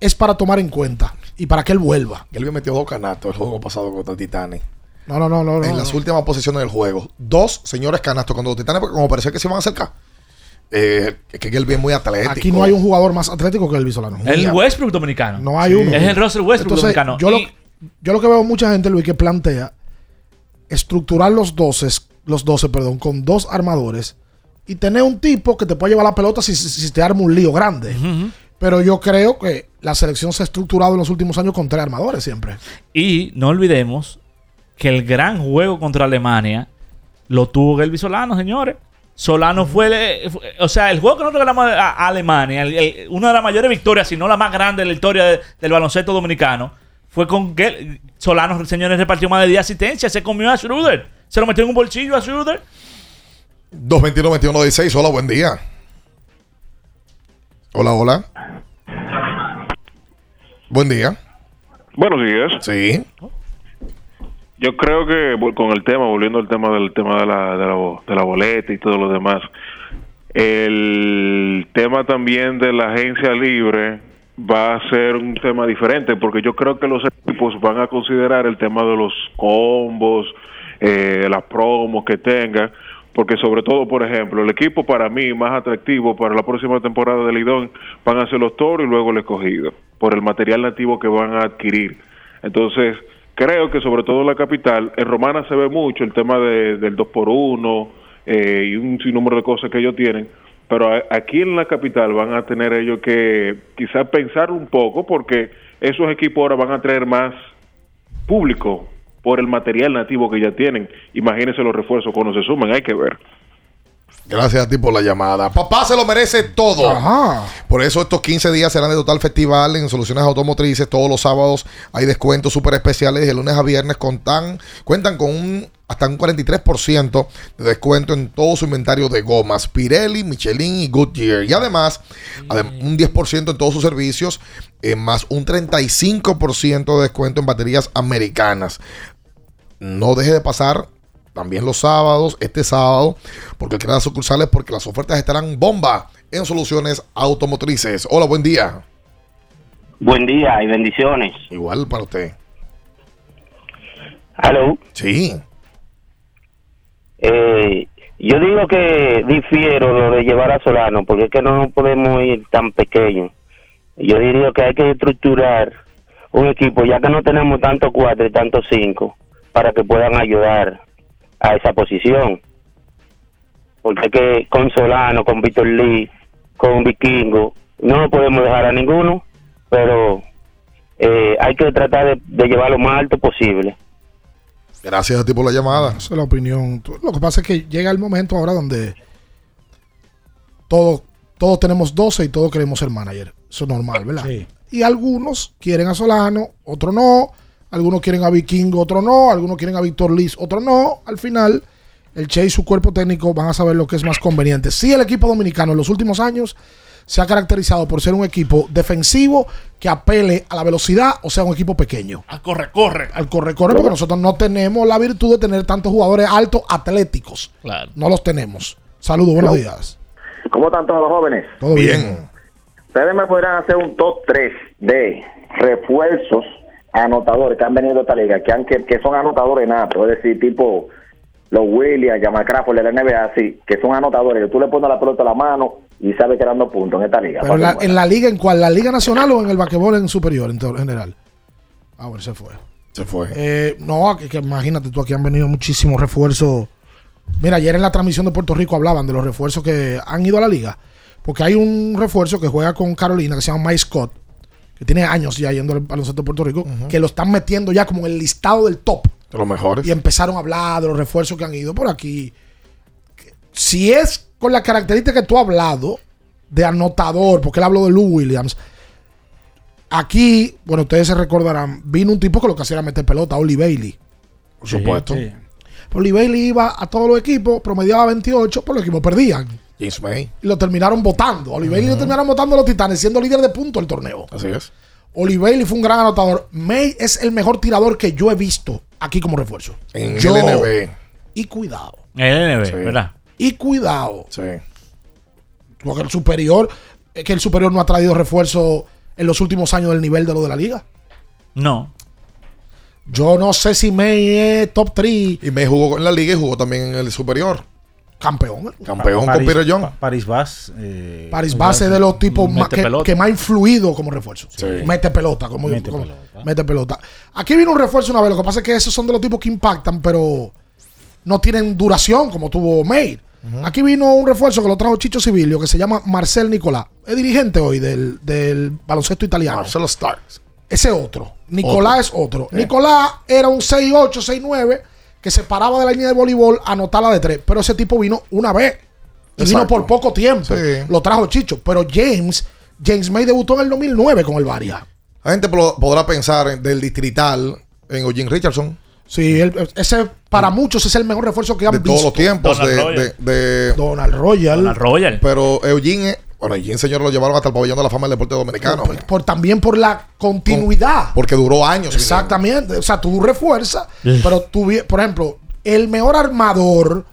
es para tomar en cuenta y para que él vuelva. Él había metido dos canastos el juego pasado contra Titanes. No, no, no, no. en no, las no. últimas posiciones del juego. Dos señores canastos contra los Titanes, porque como parecía que se iban a acercar. Eh, es que él es muy atlético. Aquí no hay un jugador más atlético que Elvis Solano. El Westbrook dominicano. No hay uno. Es el Russell Westbrook Entonces, dominicano. Yo, lo, yo lo que veo mucha gente, Luis, que plantea estructurar los 12, los 12, perdón, con dos armadores y tener un tipo que te puede llevar la pelota si, si- si te arma un lío grande. Pero yo creo que la selección se ha estructurado en los últimos años con tres armadores siempre. Y no olvidemos que el gran juego contra Alemania lo tuvo Gelby Solano, señores. Solano fue, el- fue- o sea, el juego que nosotros ganamos a, Alemania, el- el- una de las mayores victorias, si no la más grande de la historia de- del baloncesto dominicano, fue con Gel- Solano, señores, repartió más de 10 asistencias, se comió a Schroeder, se lo metió en un bolsillo a Schroeder. 221-21-16. Hola, buen día. Hola, hola. Buen día. Buenos días. Sí. Yo creo que con el tema, volviendo al tema del tema de la, de la, de la boleta y todo lo demás, el tema también de la agencia libre va a ser un tema diferente porque yo creo que los equipos van a considerar el tema de los combos, eh, las promos que tengan, porque sobre todo, por ejemplo, el equipo para mí más atractivo para la próxima temporada del Lidón van a ser los toros y luego el escogido, por el material nativo que van a adquirir. Entonces, creo que sobre todo en la capital, en Romana se ve mucho el tema de- del 2 por 1 eh, y un sinnúmero de cosas que ellos tienen, pero a- aquí en la capital van a tener ellos que quizás pensar un poco porque esos equipos ahora van a traer más público por el material nativo que ya tienen. Imagínense los refuerzos cuando se sumen, hay que ver. Gracias a ti por la llamada. Papá se lo merece todo. Por eso estos 15 días serán de total festival en soluciones automotrices. Todos los sábados hay descuentos súper especiales. De lunes a viernes contan, cuentan con un hasta un 43% de descuento en todo su inventario de gomas. Pirelli, Michelin y Goodyear. Y además, adem- un 10% en todos sus servicios, eh, más un 35% de descuento en baterías americanas. No deje de pasar también los sábados, este sábado, porque quedan sucursales, porque las ofertas estarán bomba en soluciones automotrices. Hola, buen día. Buen día y bendiciones. Igual para usted. Hello. Sí. Eh, yo digo que difiero lo de llevar a Solano, porque es que no podemos ir tan pequeños. Yo diría que hay que estructurar un equipo, ya que no tenemos tanto cuatro y tanto cinco, para que puedan ayudar a esa posición. Porque que con Solano, con Víctor Lee, con Vikingo, no lo podemos dejar a ninguno, pero eh, hay que tratar de, de llevar lo más alto posible. Gracias a ti por la llamada. Esa es la opinión. Lo que pasa es que llega el momento ahora donde todos todos tenemos 12 y todos queremos ser manager. Eso es normal, ¿verdad? Y algunos quieren a Solano, otros no. Algunos quieren a Vikingo, otros no. Algunos quieren a Víctor Liz, otros no. Al final, el Che y su cuerpo técnico van a saber lo que es más conveniente. Sí, el equipo dominicano en los últimos años se ha caracterizado por ser un equipo defensivo que apele a la velocidad, o sea, un equipo pequeño. Al corre, corre. Al corre, corre, porque nosotros no tenemos la virtud de tener tantos jugadores altos atléticos. Claro. No los tenemos. Saludos, buenos días. ¿Cómo están todos los jóvenes? Todo bien. Ustedes me podrán hacer un top 3 de refuerzos anotadores que han venido a esta liga, que, han, que, que son anotadores natos, es decir, tipo los Williams, Jamal Crawford de la NBA, así, que son anotadores, que tú le pones la pelota a la mano y sabes que dando puntos en esta liga. Pero en la, en la liga, ¿en cuál? ¿La liga nacional o en el basquetbol en superior, en general? Ah, bueno, se fue. Se fue. Eh, no, que, que imagínate tú, aquí han venido muchísimos refuerzos. Mira, ayer en la transmisión de Puerto Rico hablaban de los refuerzos que han ido a la liga. Porque hay un refuerzo que juega con Carolina que se llama Mike Scott, que tiene años ya yendo al baloncesto de Puerto Rico, que lo están metiendo ya como en el listado del top. De los mejores. Y empezaron a hablar de los refuerzos que han ido por aquí. Si es con la característica que tú has hablado de anotador, porque él habló de Lou Williams. Aquí, bueno, ustedes se recordarán, vino un tipo que lo que hacía era meter pelota, Oli Bailey. Por supuesto. Oli Bailey iba a todos los equipos, promediaba 28, pero los equipos perdían. James May. Y lo terminaron votando. Oli Bailey lo terminaron votando los Titanes, siendo líder de punto del torneo. Así es. Oli Bailey fue un gran anotador. May es el mejor tirador que yo he visto aquí como refuerzo. En Yo- el NB. Y cuidado. El NB, Sí. ¿verdad? Y cuidado. Sí. Porque el superior, es que el superior no ha traído refuerzo en los últimos años del nivel de lo de la liga. No. Yo no sé si May es top 3 Y May jugó en la liga y jugó también en el superior. Campeón. Campeón con Paris- Peter Young. Pa- Paris Vaz. eh, Paris Base de los tipos más- que, más influido como refuerzo. Mete pelota. Como, Mete como- pelota. mete pelota. Aquí vino un refuerzo una vez. Lo que pasa es que esos son de los tipos que impactan, pero no tienen duración como tuvo May. Aquí vino un refuerzo que lo trajo Chicho Civilio, que se llama Marcel Nicolás. Es dirigente hoy del, del baloncesto italiano. Marcelo Starks. Ese otro. Nicolás Otro. es otro. Eh. Nicolás era un 6'8, 6'9 que se paraba de la línea de voleibol a anotarla de tres. Pero ese tipo vino una vez. Y vino por poco tiempo. Sí. Lo trajo Chicho. Pero James, James May debutó en el 2009 con el Varia. La gente po- podrá pensar en- del distrital en Eugene Richardson. Sí, él- ese para muchos es el mejor refuerzo que han De visto. todos los tiempos. Donald De, Royal. de- de- Donald Royal. Donald Royal. Pero Eugene, bueno, Eugene, señor, lo llevaron hasta el pabellón de la fama del deporte dominicano. Por, por- también por la continuidad. Porque duró años. Exactamente. O sea, tú refuerzas, Ugh. pero tú, por ejemplo, el mejor armador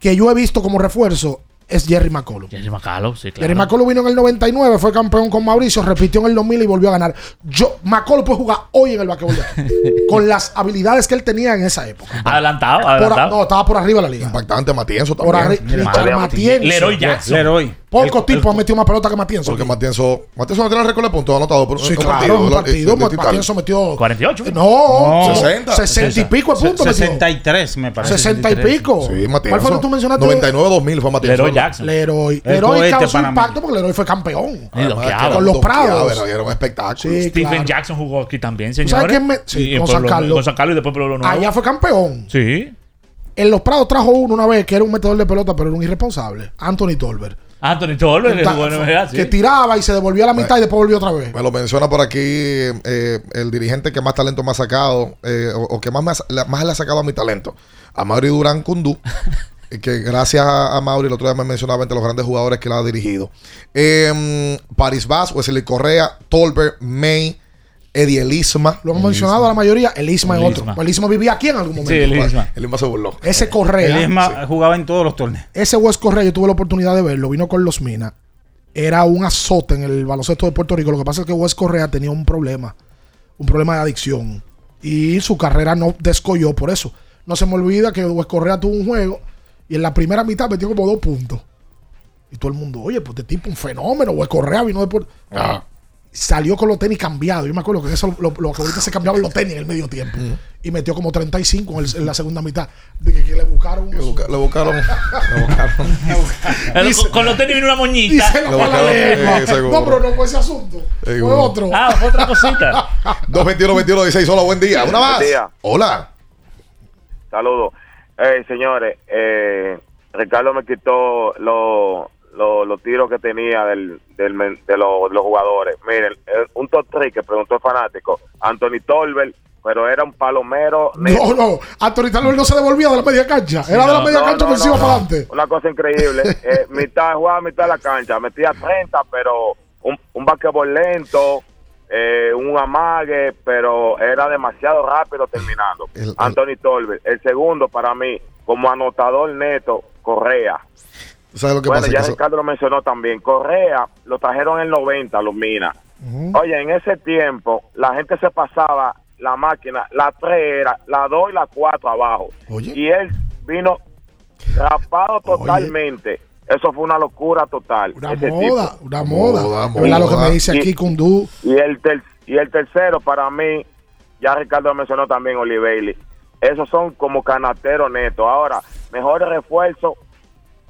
que yo he visto como refuerzo es Jerry McCollum. Jerry McCallum, sí, claro. Jerry McCollum vino en el 99, fue campeón con Mauricio, repitió en el 2000 y volvió a ganar. Yo, McCollum puede jugar hoy en el basquetbol con las habilidades que él tenía en esa época. Adelantado, Por adelantado. no, estaba por arriba de la liga. Impactante Matienzo Por también. Richard Matienzo. Leroy Jackson. Leroy. Pocos tipos han metido más pelota que Matienzo. Porque Matienzo, Matienzo no tiene el récord de puntos anotado por Sí, claro, partido. Matienzo metió. 48. No, No, 60. 60 y pico de puntos. metió. 63 me parece. 60 y pico. Sí, Matienzo. ¿Cuál fue que tú mencionaste? 99-2000 fue Matienzo. Leroy Jackson. Leroy. El Leroy causó impacto porque Leroy fue campeón. Con los Prados. Era, era un espectáculo. Sí, Stephen claro. Jackson jugó aquí también, sabes señores. quién me- sí, con San Carlos. Con San Carlos y después Pueblo Nuevo. Allá fue campeón. Sí. En los Prados trajo uno una vez que era un metedor de pelota, pero era un irresponsable. Anthony Tolbert. Anthony Tolbert, que Ta- jugó en NBA, sí. que tiraba y se devolvía a la mitad y después volvió otra vez. Me lo menciona por aquí eh, el dirigente que más talento me ha sacado, eh, o, o que más, me ha- la- más le ha sacado a mi talento, a Mauri Durán Kundú, eh, que gracias a, a Mauri, el otro día me mencionaba entre los grandes jugadores que él ha dirigido. Eh, Paris Vaz, Wesley Correa, Tolbert, May, Eddie Elisma. Lo hemos mencionado a la mayoría. El Isma es Elisma. otro. El Isma vivía aquí en algún momento. Sí, el Isma. El Isma se burló. Ese Correa. Él misma jugaba en todos los torneos. Ese West Correa, yo tuve la oportunidad de verlo. Vino con los Minas. Era un azote en el baloncesto de Puerto Rico. Lo que pasa es que West Correa tenía un problema. Un problema de adicción. Y su carrera no descolló por eso. No se me olvida que West Correa tuvo un juego. Y en la primera mitad metió como dos puntos. Y todo el mundo, oye, pues este tipo un fenómeno. West Correa vino de Puerto Ah. Salió con los tenis cambiados. Yo me acuerdo que eso lo, lo que ahorita se cambiaban los tenis en el medio tiempo. Y metió como 35 en, el- en la segunda mitad. De que, que le buscaron. Le, busca- le buscaron. le buscaron. Eh, con, con los tenis vino una moñita. Lo buscaron, eh, seguro. No, pero no fue ese asunto. Fue otro. Ah, fue otra cosita. 221 21 16 Hola, buen día. Una más. Buen día. Hola. Saludos. Eh, señores, eh, Ricardo me quitó los los- los tiros que tenía del, del de, los, de los jugadores. Miren, eh, un top 3 que preguntó el fanático, Anthony Tolbert, pero era un palomero. No, no. Anthony Talbot no se devolvía de la media cancha. Era de la No, media no, cancha ofensiva no, para adelante. Una cosa increíble. Eh, mitad jugaba mitad de la cancha, metía 30, pero un, un lento, eh, un amague, pero era demasiado rápido terminando. El- el- Anthony Tolbert. El segundo para mí, como anotador neto, Correa. ¿Tú ¿Sabes lo que Bueno, pasa? ya Ricardo lo mencionó también. Correa lo trajeron en el 90, los Minas. Oye, en ese tiempo la gente se pasaba la máquina, la 3 era, la 2 y la 4 abajo. Oye. Y él vino rapado totalmente. Eso fue una locura total. Una ese moda, tipo. una moda. Moda, Es verdad lo que moda. me dice aquí Y- Kundú. Y el, ter- y el tercero, para mí, ya Ricardo lo mencionó también, Oli Bailey. Esos son como canateros netos. Ahora, mejores refuerzos,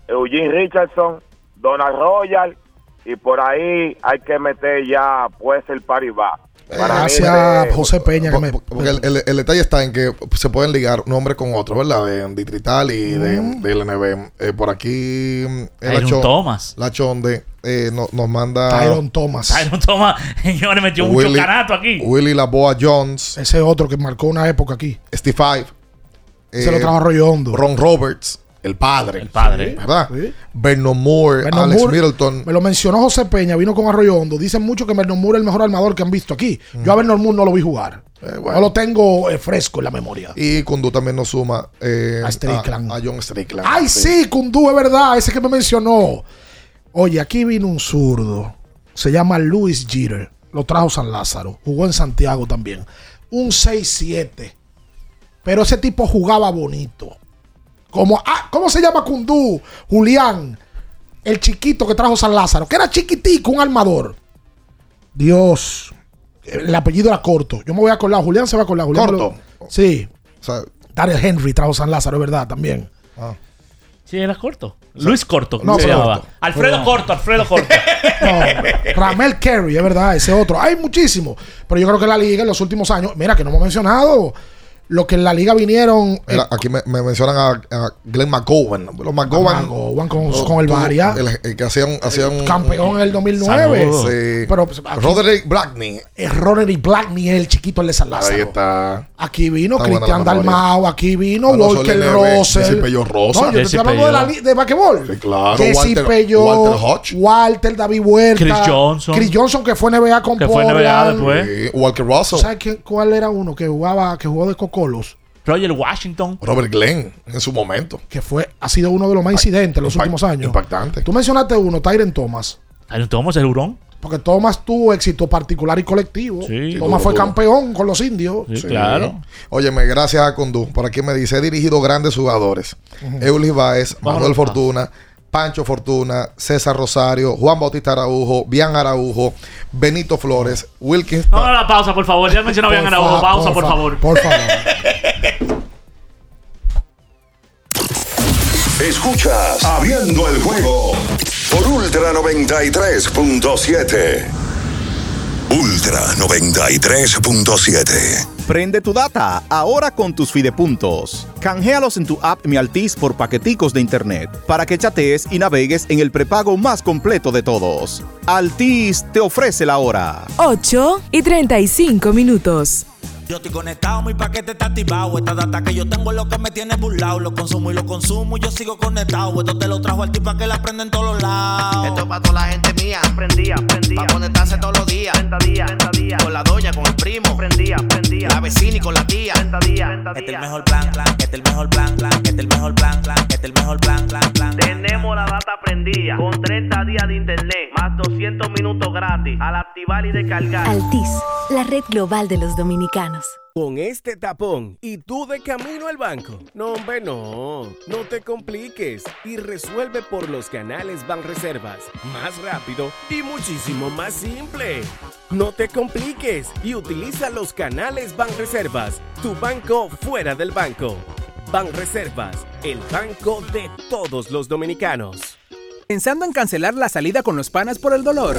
Eugene Richardson, Donald Royal, y por ahí hay que meter ya, pues, el Paribas. Para mí, Gracias, eh, José Peña. Que me, Porque el, el- el detalle está en que se pueden ligar un hombre con otro, ¿verdad? De distrital y de, del NB. Eh, por aquí, mm, el Tyron Lachon- Thomas. Lachonde eh, no- nos manda Tyron Thomas. Tyron Thomas, señores, metió mucho Willy- canato aquí. Willy Laboa Jones, Ese otro que marcó una época aquí. Steve Five. Se lo trajo Arroyo Hondo. Ron Roberts, el padre. El padre. ¿Verdad? Vernon Moore, Vernon Alex Moore, Middleton. Me lo mencionó José Peña, vino con Arroyo Hondo. Dicen mucho que Vernon Moore es el mejor armador que han visto aquí. Yo a Vernon Moore no lo vi jugar. No lo tengo eh, fresco en la memoria. Y Kundu también nos suma eh, A Strickland. A, a John Strickland. Ay, sí, Kundú, es verdad, ese que me mencionó. Oye, aquí vino un zurdo. Se llama Luis Jeter. Lo trajo San Lázaro. Jugó en Santiago también. Un 6-7. Pero ese tipo jugaba bonito. Como, ah, ¿Cómo se llama Kundú? Julián. El chiquito que trajo San Lázaro. Que era chiquitico, un armador. Dios. El apellido era corto. Yo me voy a acordar. Julián se va a acordar. Julián me lo- Corto. Sí. O sea, Dariel Henry trajo San Lázaro, es verdad, también. Sí, era corto. Luis Corto, No, ¿cómo se llamaba? Alfredo. Corto, Alfredo Corto. No, Ramel Kerry, es verdad, ese otro. Hay muchísimos. Pero yo creo que la liga en los últimos años, mira que no hemos mencionado lo que en la liga vinieron. eh, aquí me, me mencionan a, a Glenn McGowan. Los McGowan. McGowan con, los- con el Varia. El, el que hacían, hacían campeón en el 2009. Sí. Pero pues, aquí- Roderick Blackney. es Roderick Blackney, el chiquito el de San Lázaro. Ahí está. Aquí vino Está Cristian. Dalmau, aquí vino Alonso Walker Russell. Jesse Pello Rosa. No, yo te Jesse estoy hablando de la de basquetbol. Sí, claro. Jesse Walter- Pello, Walter Hodge. Walter, David Huerta. Chris Johnson. Chris Johnson que fue NBA con Que fue NBA después. Sí, Walker Russell. ¿Sabes cuál era uno que jugaba, que jugó de Cocolos? Roger Washington. Robert Glenn en su momento. Que fue, ha sido uno de los más incidentes en los últimos años. Impactante. Tú mencionaste uno, Tyren Thomas. Ahí tomamos el hurón. Porque Thomas tuvo éxito particular y colectivo. Sí. Thomas fue campeón con los indios. Sí, claro. Óyeme, gracias a Condú. Por aquí me dice, he dirigido grandes jugadores. Eulis Baez, Manuel Fortuna, Pancho Fortuna, César Rosario, Juan Bautista Araujo, Bian Araujo, Benito Flores, Wilkins. No, no, la pausa, por favor. Ya mencionó bien Por Araújo. fa- Pausa, por fa- favor. Por favor. Escuchas Abriendo el juego por Ultra 93.7. Ultra 93.7. Prende tu data ahora con tus fidepuntos. Canjealos en tu app Mi Altis por paqueticos de internet para que chatees y navegues en el prepago más completo de todos. Altis te ofrece la hora. 8 y 35 minutos. Yo estoy conectado, mi paquete está activado. Esta data que yo tengo es lo que me tiene burlado. Lo consumo y lo consumo y yo sigo conectado. Esto te lo trajo al tipo que la prende en todos los lados. Esto es para toda la gente mía. Prendía, prendía. Pa' conectarse todos los días. día, día. Con la doña, con el primo. Prendía, prendía. La vecina y con la tía. día, Este es el mejor plan, plan. Este es el mejor plan, plan. Este es el mejor plan, plan. Este es el mejor plan, plan, plan. Tenemos la data prendida con 30 días de internet más 200 minutos gratis al activar y descargar. Altis, la red global de los dominicanos. Con este tapón y tú de camino al banco. No, hombre, no. No te compliques y resuelve por los canales Banreservas. Más rápido y muchísimo más simple. No te compliques y utiliza los canales Banreservas. Tu banco fuera del banco. Banreservas, el banco de todos los dominicanos. ¿Pensando en cancelar la salida con los panas por el dolor?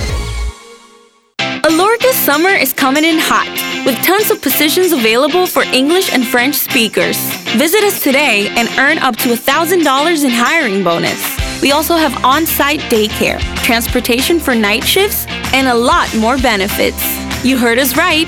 Alorca's summer is coming in hot, with tons of positions available for English and French speakers. Visit us today and earn up to $1,000 in hiring bonus. We also have on site daycare, transportation for night shifts, and a lot more benefits. You heard us right.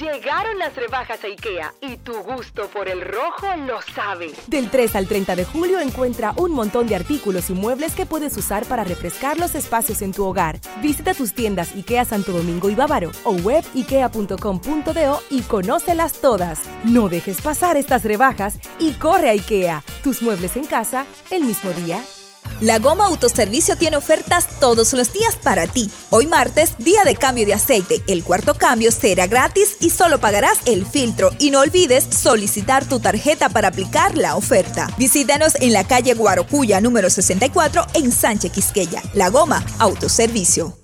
Llegaron las rebajas a IKEA y tu gusto por el rojo lo sabe. Del 3 al 30 de julio encuentra un montón de artículos y muebles que puedes usar para refrescar los espacios en tu hogar. Visita tus tiendas IKEA Santo Domingo y Bávaro o web ikea.com.do y conócelas todas. No dejes pasar estas rebajas y corre a IKEA. Tus muebles en casa el mismo día. La Goma Autoservicio tiene ofertas todos los días para ti. Hoy martes, día de cambio de aceite. El cuarto cambio será gratis y solo pagarás el filtro. Y no olvides solicitar tu tarjeta para aplicar la oferta. Visítanos en la calle Guarocuya número 64 en Sánchez Quisqueya. La Goma Autoservicio.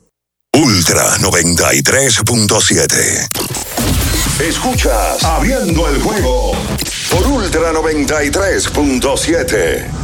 Ultra 93.7. Escuchas Abriendo el juego por Ultra 93.7.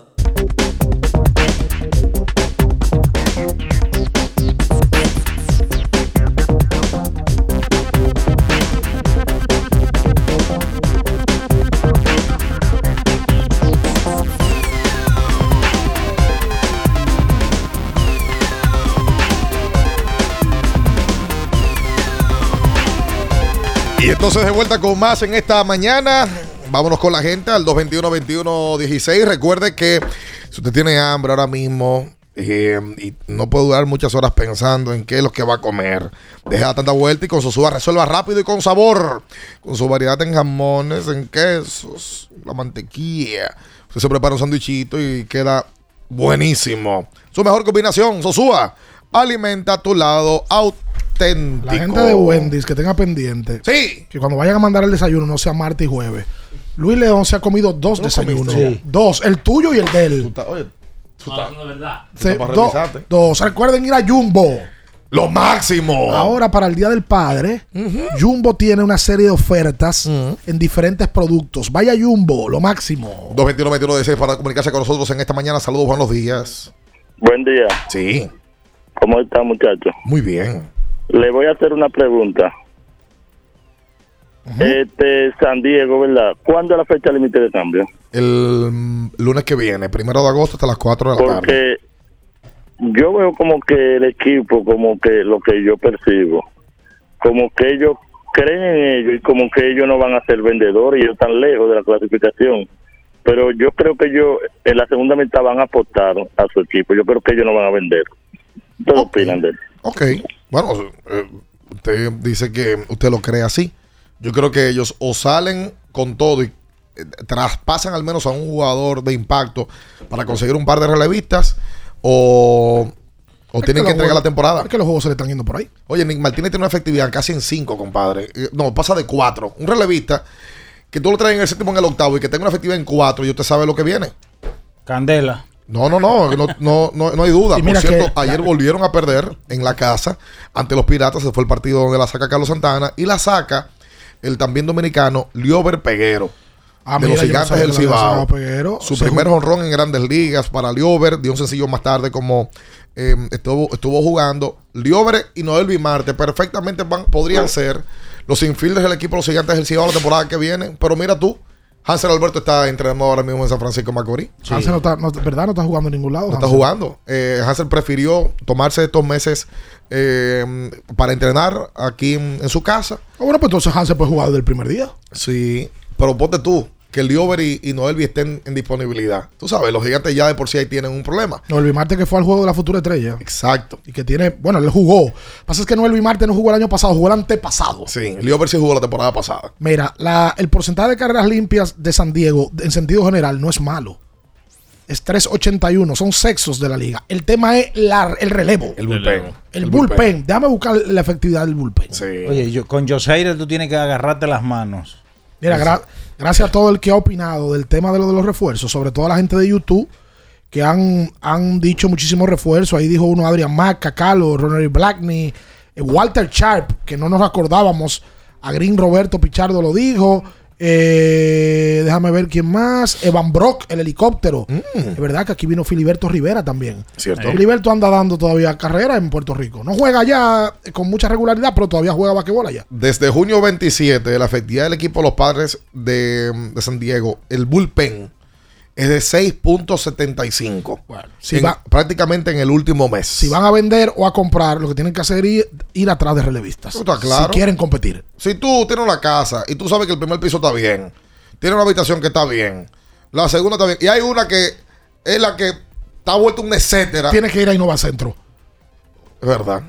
Y entonces de vuelta con más en esta mañana. Vámonos con la gente al 221-21-16. Recuerde que si usted tiene hambre ahora mismo eh, y no puede durar muchas horas pensando en qué es lo que va a comer, deja tanta vuelta y con su suba resuelva rápido y con sabor. Con su variedad en jamones, en quesos, la mantequilla. Usted se prepara un sandwichito y queda buenísimo. Su mejor combinación, Sosúa. Alimenta tu lado auténtico. La gente de Wendy's que tenga pendiente. Sí. Que cuando vayan a mandar el desayuno no sea martes y jueves. Luis León se ha comido dos ¿Tú desayunos. Dos, el tuyo y el de él. Oye, No, no es verdad. Se- do- dos. Recuerden ir a Jumbo. Lo máximo. Ahora para el Día del Padre, Jumbo tiene una serie de ofertas en diferentes productos. Vaya Jumbo, lo máximo. 221-21-16 para comunicarse con nosotros en esta mañana. Saludos, buenos días. Buen día. Sí. ¿Cómo está, muchacho? Muy bien. Le voy a hacer una pregunta. Este San Diego, ¿verdad? ¿Cuándo es la fecha límite de cambio? El mm, lunes que viene, primero de agosto hasta las 4 de la tarde. Porque yo veo como que el equipo, como que lo que yo percibo, como que ellos creen en ellos y como que ellos no van a ser vendedores y ellos están lejos de la clasificación. Pero yo creo que ellos en la segunda mitad van a apostar a su equipo. Yo creo que ellos no van a vender. ¿Qué opinan de eso? Ok. Bueno, eh, usted dice que usted lo cree así. Yo creo que ellos o salen con todo y eh, traspasan al menos a un jugador de impacto para conseguir un par de relevistas o, o Es tienen que entregar la temporada. Es que los juegos se le están yendo por ahí. Oye, Nick Martínez tiene una efectividad casi en 5, compadre. Eh, No, pasa de 4. Un relevista que tú lo traes en el séptimo, en el octavo y que tenga una efectividad en 4 y usted sabe lo que viene. Candela. No, no, no, no, no, no, hay duda. Por cierto, que- ayer volvieron a perder en la casa ante los Piratas. Se fue el partido donde la saca Carlos Santana y la saca el también dominicano Liober Peguero. Ah, de mira, los gigantes del Cibao. Su Se primer honrón en grandes ligas para Liober. Dio un sencillo más tarde como eh, estuvo, estuvo jugando. Liober y Noel Bimarte perfectamente van- podrían ser los infielders del equipo de los gigantes del Cibao la temporada que viene. Pero mira tú, Hansel Alberto está entrenando ahora mismo en San Francisco Macorís. Hansel no está, no, ¿verdad? No está jugando en ningún lado. No está jugando. Eh, Hansel prefirió tomarse estos meses eh, para entrenar aquí en, en su casa. Ah, bueno, pues entonces Hansel puede jugar desde el primer día. Sí, pero ponte tú que el Diover y, y Noelvi estén en disponibilidad. Tú sabes, los gigantes ya de por sí ahí tienen un problema. Noel Marte que fue al juego de la futura estrella. Exacto. Y que tiene, bueno, él jugó. Lo que pasa es que Noel Marte no jugó el año pasado, jugó el antepasado. Sí, el Diover sí jugó la temporada pasada. Mira, la, el porcentaje de carreras limpias de San Diego, en sentido general, no es malo. Es 381, son sexos de la liga. El tema es la- el relevo. El bullpen. El, bullpen. Déjame buscar la efectividad del bullpen. Oye, yo, con Joseire tú tienes que agarrarte las manos. Mira, gra- gracias a todo el que ha opinado del tema de lo de los refuerzos, sobre todo a la gente de YouTube, que han, han dicho muchísimos refuerzos. Ahí dijo uno Adrian Mack, Cacalo, Ronald Blackney, eh, Walter Sharp, que no nos acordábamos. A Green Roberto Pichardo lo dijo. Eh, déjame ver quién más. Evan Brock, el helicóptero. Es verdad que aquí vino Filiberto Rivera también. Cierto. Filiberto anda dando todavía carrera en Puerto Rico. No juega ya eh, con mucha regularidad, pero todavía juega basquetbol allá. Desde junio 27, la efectividad del equipo de los padres de, de San Diego, el bullpen, es de 6.75. si En- va- prácticamente en el último mes. Si van a vender o a comprar, lo que tienen que hacer es ir, ir atrás de relevistas. Está claro. Si quieren competir. Si tú tienes una casa y tú sabes que el primer piso está bien, tienes una habitación que está bien, la segunda está bien, y hay una que es la que está vuelta un etcétera. Tienes que ir a Innova Centro. Es verdad,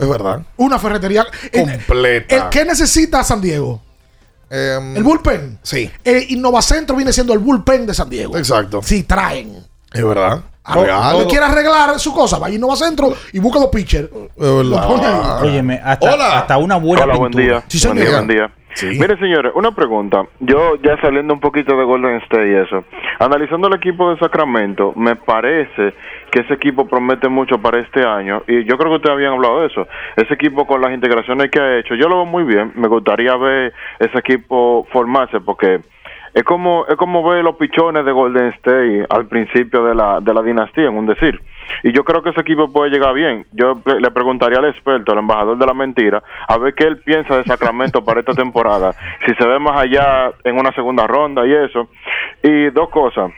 es verdad. Una ferretería. El- Completa. el- ¿Qué necesita San Diego? Em, el bullpen. Sí. El Innovacentro viene siendo el bullpen de San Diego. Exacto. Si traen. Es verdad. A Real. que quiera arreglar su cosa, vaya a Innovacentro y busca los pitchers. Óyeme, hasta, hasta una buena Hola, buen día. Sí, buen día, buen día. Mire, señores, una pregunta. Yo, ya saliendo un poquito de Golden State y eso, analizando el equipo de Sacramento, me parece que ese equipo promete mucho para este año, y yo creo que ustedes habían hablado de eso. Ese equipo con las integraciones que ha hecho, yo lo veo muy bien. Me gustaría ver ese equipo formarse, porque es como es como ver los pichones de Golden State al principio de la, de la dinastía, en un decir. Y yo creo que ese equipo puede llegar bien. Yo le preguntaría al experto, al embajador de la mentira, a ver qué él piensa de Sacramento para esta temporada. Si se ve más allá en una segunda ronda y eso. Y dos cosas.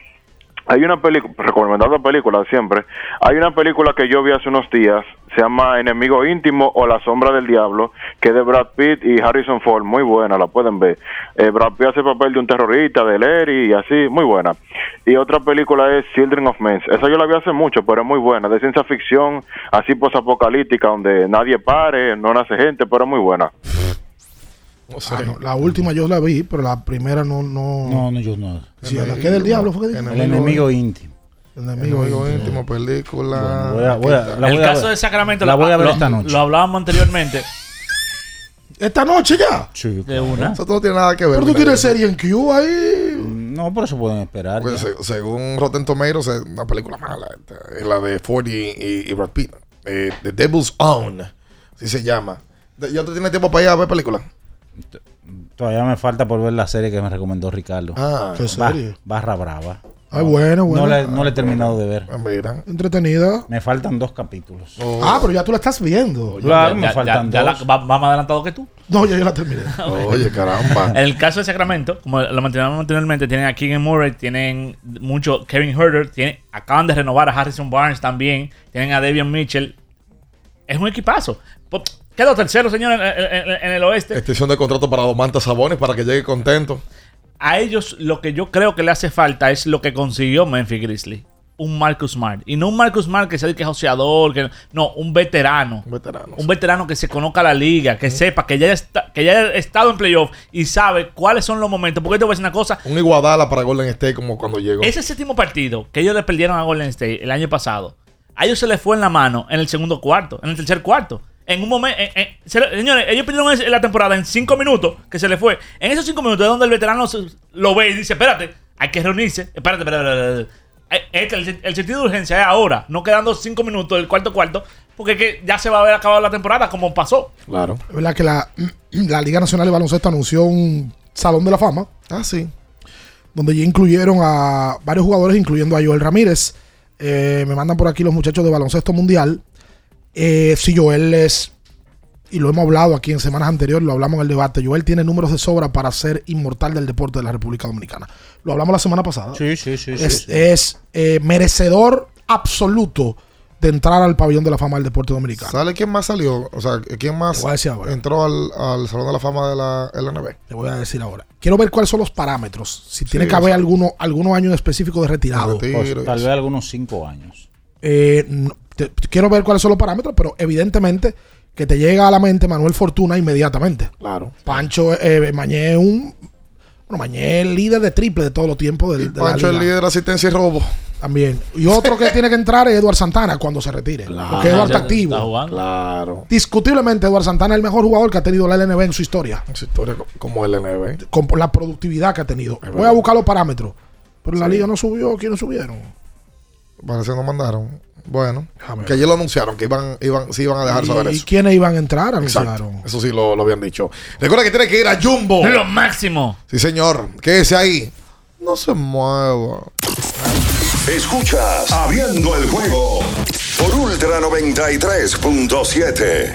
Hay una película, recomendando película siempre, hay una película que yo vi hace unos días, se llama Enemigo Íntimo o La Sombra del Diablo, que es de Brad Pitt y Harrison Ford, muy buena, la pueden ver. Eh, Brad Pitt hace el papel de un terrorista, de Larry y así, muy buena. Y otra película es Children of Men, esa yo la vi hace mucho, pero es muy buena, de ciencia ficción, así posapocalíptica, donde nadie pare, no nace gente, pero es muy buena. Ah, no, la última yo la vi, pero la primera no. No, No, no, yo no. Sí, la que del diablo fue que dijo. El enemigo íntimo. El enemigo Enemigo íntimo. íntimo, película. Voy a- voy a- la el voy caso ver. de Sacramento La voy a ver lo, esta noche. lo hablábamos anteriormente. Esta noche ya. Sí, De una. Eso no tiene nada que ver. Pero tú tienes serie en Q ahí. No, por eso pueden esperar. Pues, se- según Rotten Tomatoes, es una película mala. esta, Es la de Ford y, y- y Brad Pitt. Eh, The Devil's Own. Así se llama. ¿Ya tú tienes tiempo para ir a ver películas? Todavía me falta por ver la serie que me recomendó Ricardo. Ah, ¿Qué serie? Barra Brava. Ay, bueno, bueno. No le, no le he terminado de ver. Ah, Mira. Entretenida. Me faltan dos capítulos. Ah, pero ya tú la estás viendo. Claro, Ya- me ya- faltan ya la- dos. va, va más adelantado que tú. No, ya yo la terminé. Oye, caramba. En el caso de Sacramento, como lo mencionamos anteriormente, tienen a Keegan Murray, tienen mucho Kevin Herter, tienen, acaban de renovar a Harrison Barnes también, tienen a Devian Mitchell. Es un equipazo. Quedó tercero, señor, en, en- el oeste. Extensión de contrato para Domantas Sabones para que llegue contento. A ellos lo que yo creo que le hace falta es lo que consiguió Memphis Grizzly. Un Marcus Smart. Y no un Marcus Smart que sea el que es joseador, que no, un veterano. Un veterano. Un veterano que se conozca la liga, que sepa, que ya, está, que ya haya estado en playoff y sabe cuáles son los momentos. Porque te voy a decir una cosa, Un Iguadala para Golden State como cuando llegó. ese séptimo partido que ellos le perdieron a Golden State el año pasado, a ellos se les fue en la mano en el segundo cuarto, en el tercer cuarto. En un momento, señores, ellos perdieron es- la temporada en cinco minutos que se les fue. En esos cinco minutos es donde el veterano se- lo ve y dice: Espérate, hay que reunirse. Espérate, espérate, espérate. espérate. Eh, este, el, el sentido de urgencia es ahora, no quedando cinco minutos del cuarto cuarto, porque es que ya se va a haber acabado la temporada como pasó. Claro. Es verdad que la, la Liga Nacional de Baloncesto anunció un Salón de la Fama. Ah, sí. Donde ya incluyeron a varios jugadores, incluyendo a Joel Ramírez. Eh, me mandan por aquí los muchachos de Baloncesto Mundial. Eh, sí, Joel es y lo hemos hablado aquí en semanas anteriores, lo hablamos en el debate. Joel tiene números de sobra para ser inmortal del deporte de la República Dominicana. Lo hablamos la semana pasada. Sí, sí, sí. es, sí, sí. es, eh, merecedor absoluto de entrar al pabellón de la fama del deporte dominicano. ¿Sale quién más salió? O sea, ¿quién más Te voy a decir ahora. entró al, al Salón de la Fama de la LNB? Te voy a decir ahora. Quiero ver cuáles son los parámetros. Si tiene Sí, que haber eso. alguno, algunos años específicos de retirado. Pues, tal vez algunos cinco años. Eh, no, te- quiero ver cuáles son los parámetros, pero evidentemente que te llega a la mente Manuel Fortuna inmediatamente. Claro. Pancho eh, Mañé es un. Bueno, Mañé es el líder de triple de todos los tiempos del, de Pancho es líder de asistencia y robo. También. Y otro que tiene que entrar es Eduard Santana cuando se retire. porque Eduard está activo. Claro. Discutiblemente, Eduard Santana es el mejor jugador que ha tenido la LNB en su historia. En su historia co- como LNB. Con la productividad que ha tenido. Voy a buscar los parámetros. Pero la liga no subió. ¿Quiénes subieron? Parece que no mandaron. Bueno, que ayer lo anunciaron, que iban, iban, sí iban a dejar saber ¿Y eso. quiénes iban a entrar? Exacto. Anunciaron. Eso sí lo, lo habían dicho. Recuerda que tiene que ir a Jumbo. Lo máximo. Sí, señor. Quédese ahí. No se mueva. Escuchas Abriendo el juego por Ultra 93.7.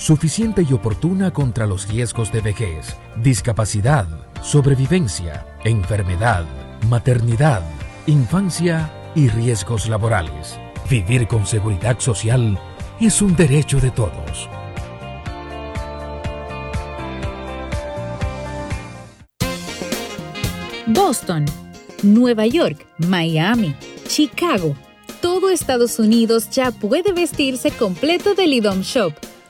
suficiente y oportuna contra los riesgos de vejez, discapacidad, sobrevivencia, enfermedad, maternidad, infancia y riesgos laborales. Vivir con seguridad social es un derecho de todos. Boston, Nueva York, Miami, Chicago. Todo Estados Unidos ya puede vestirse completo del IDOM Shop.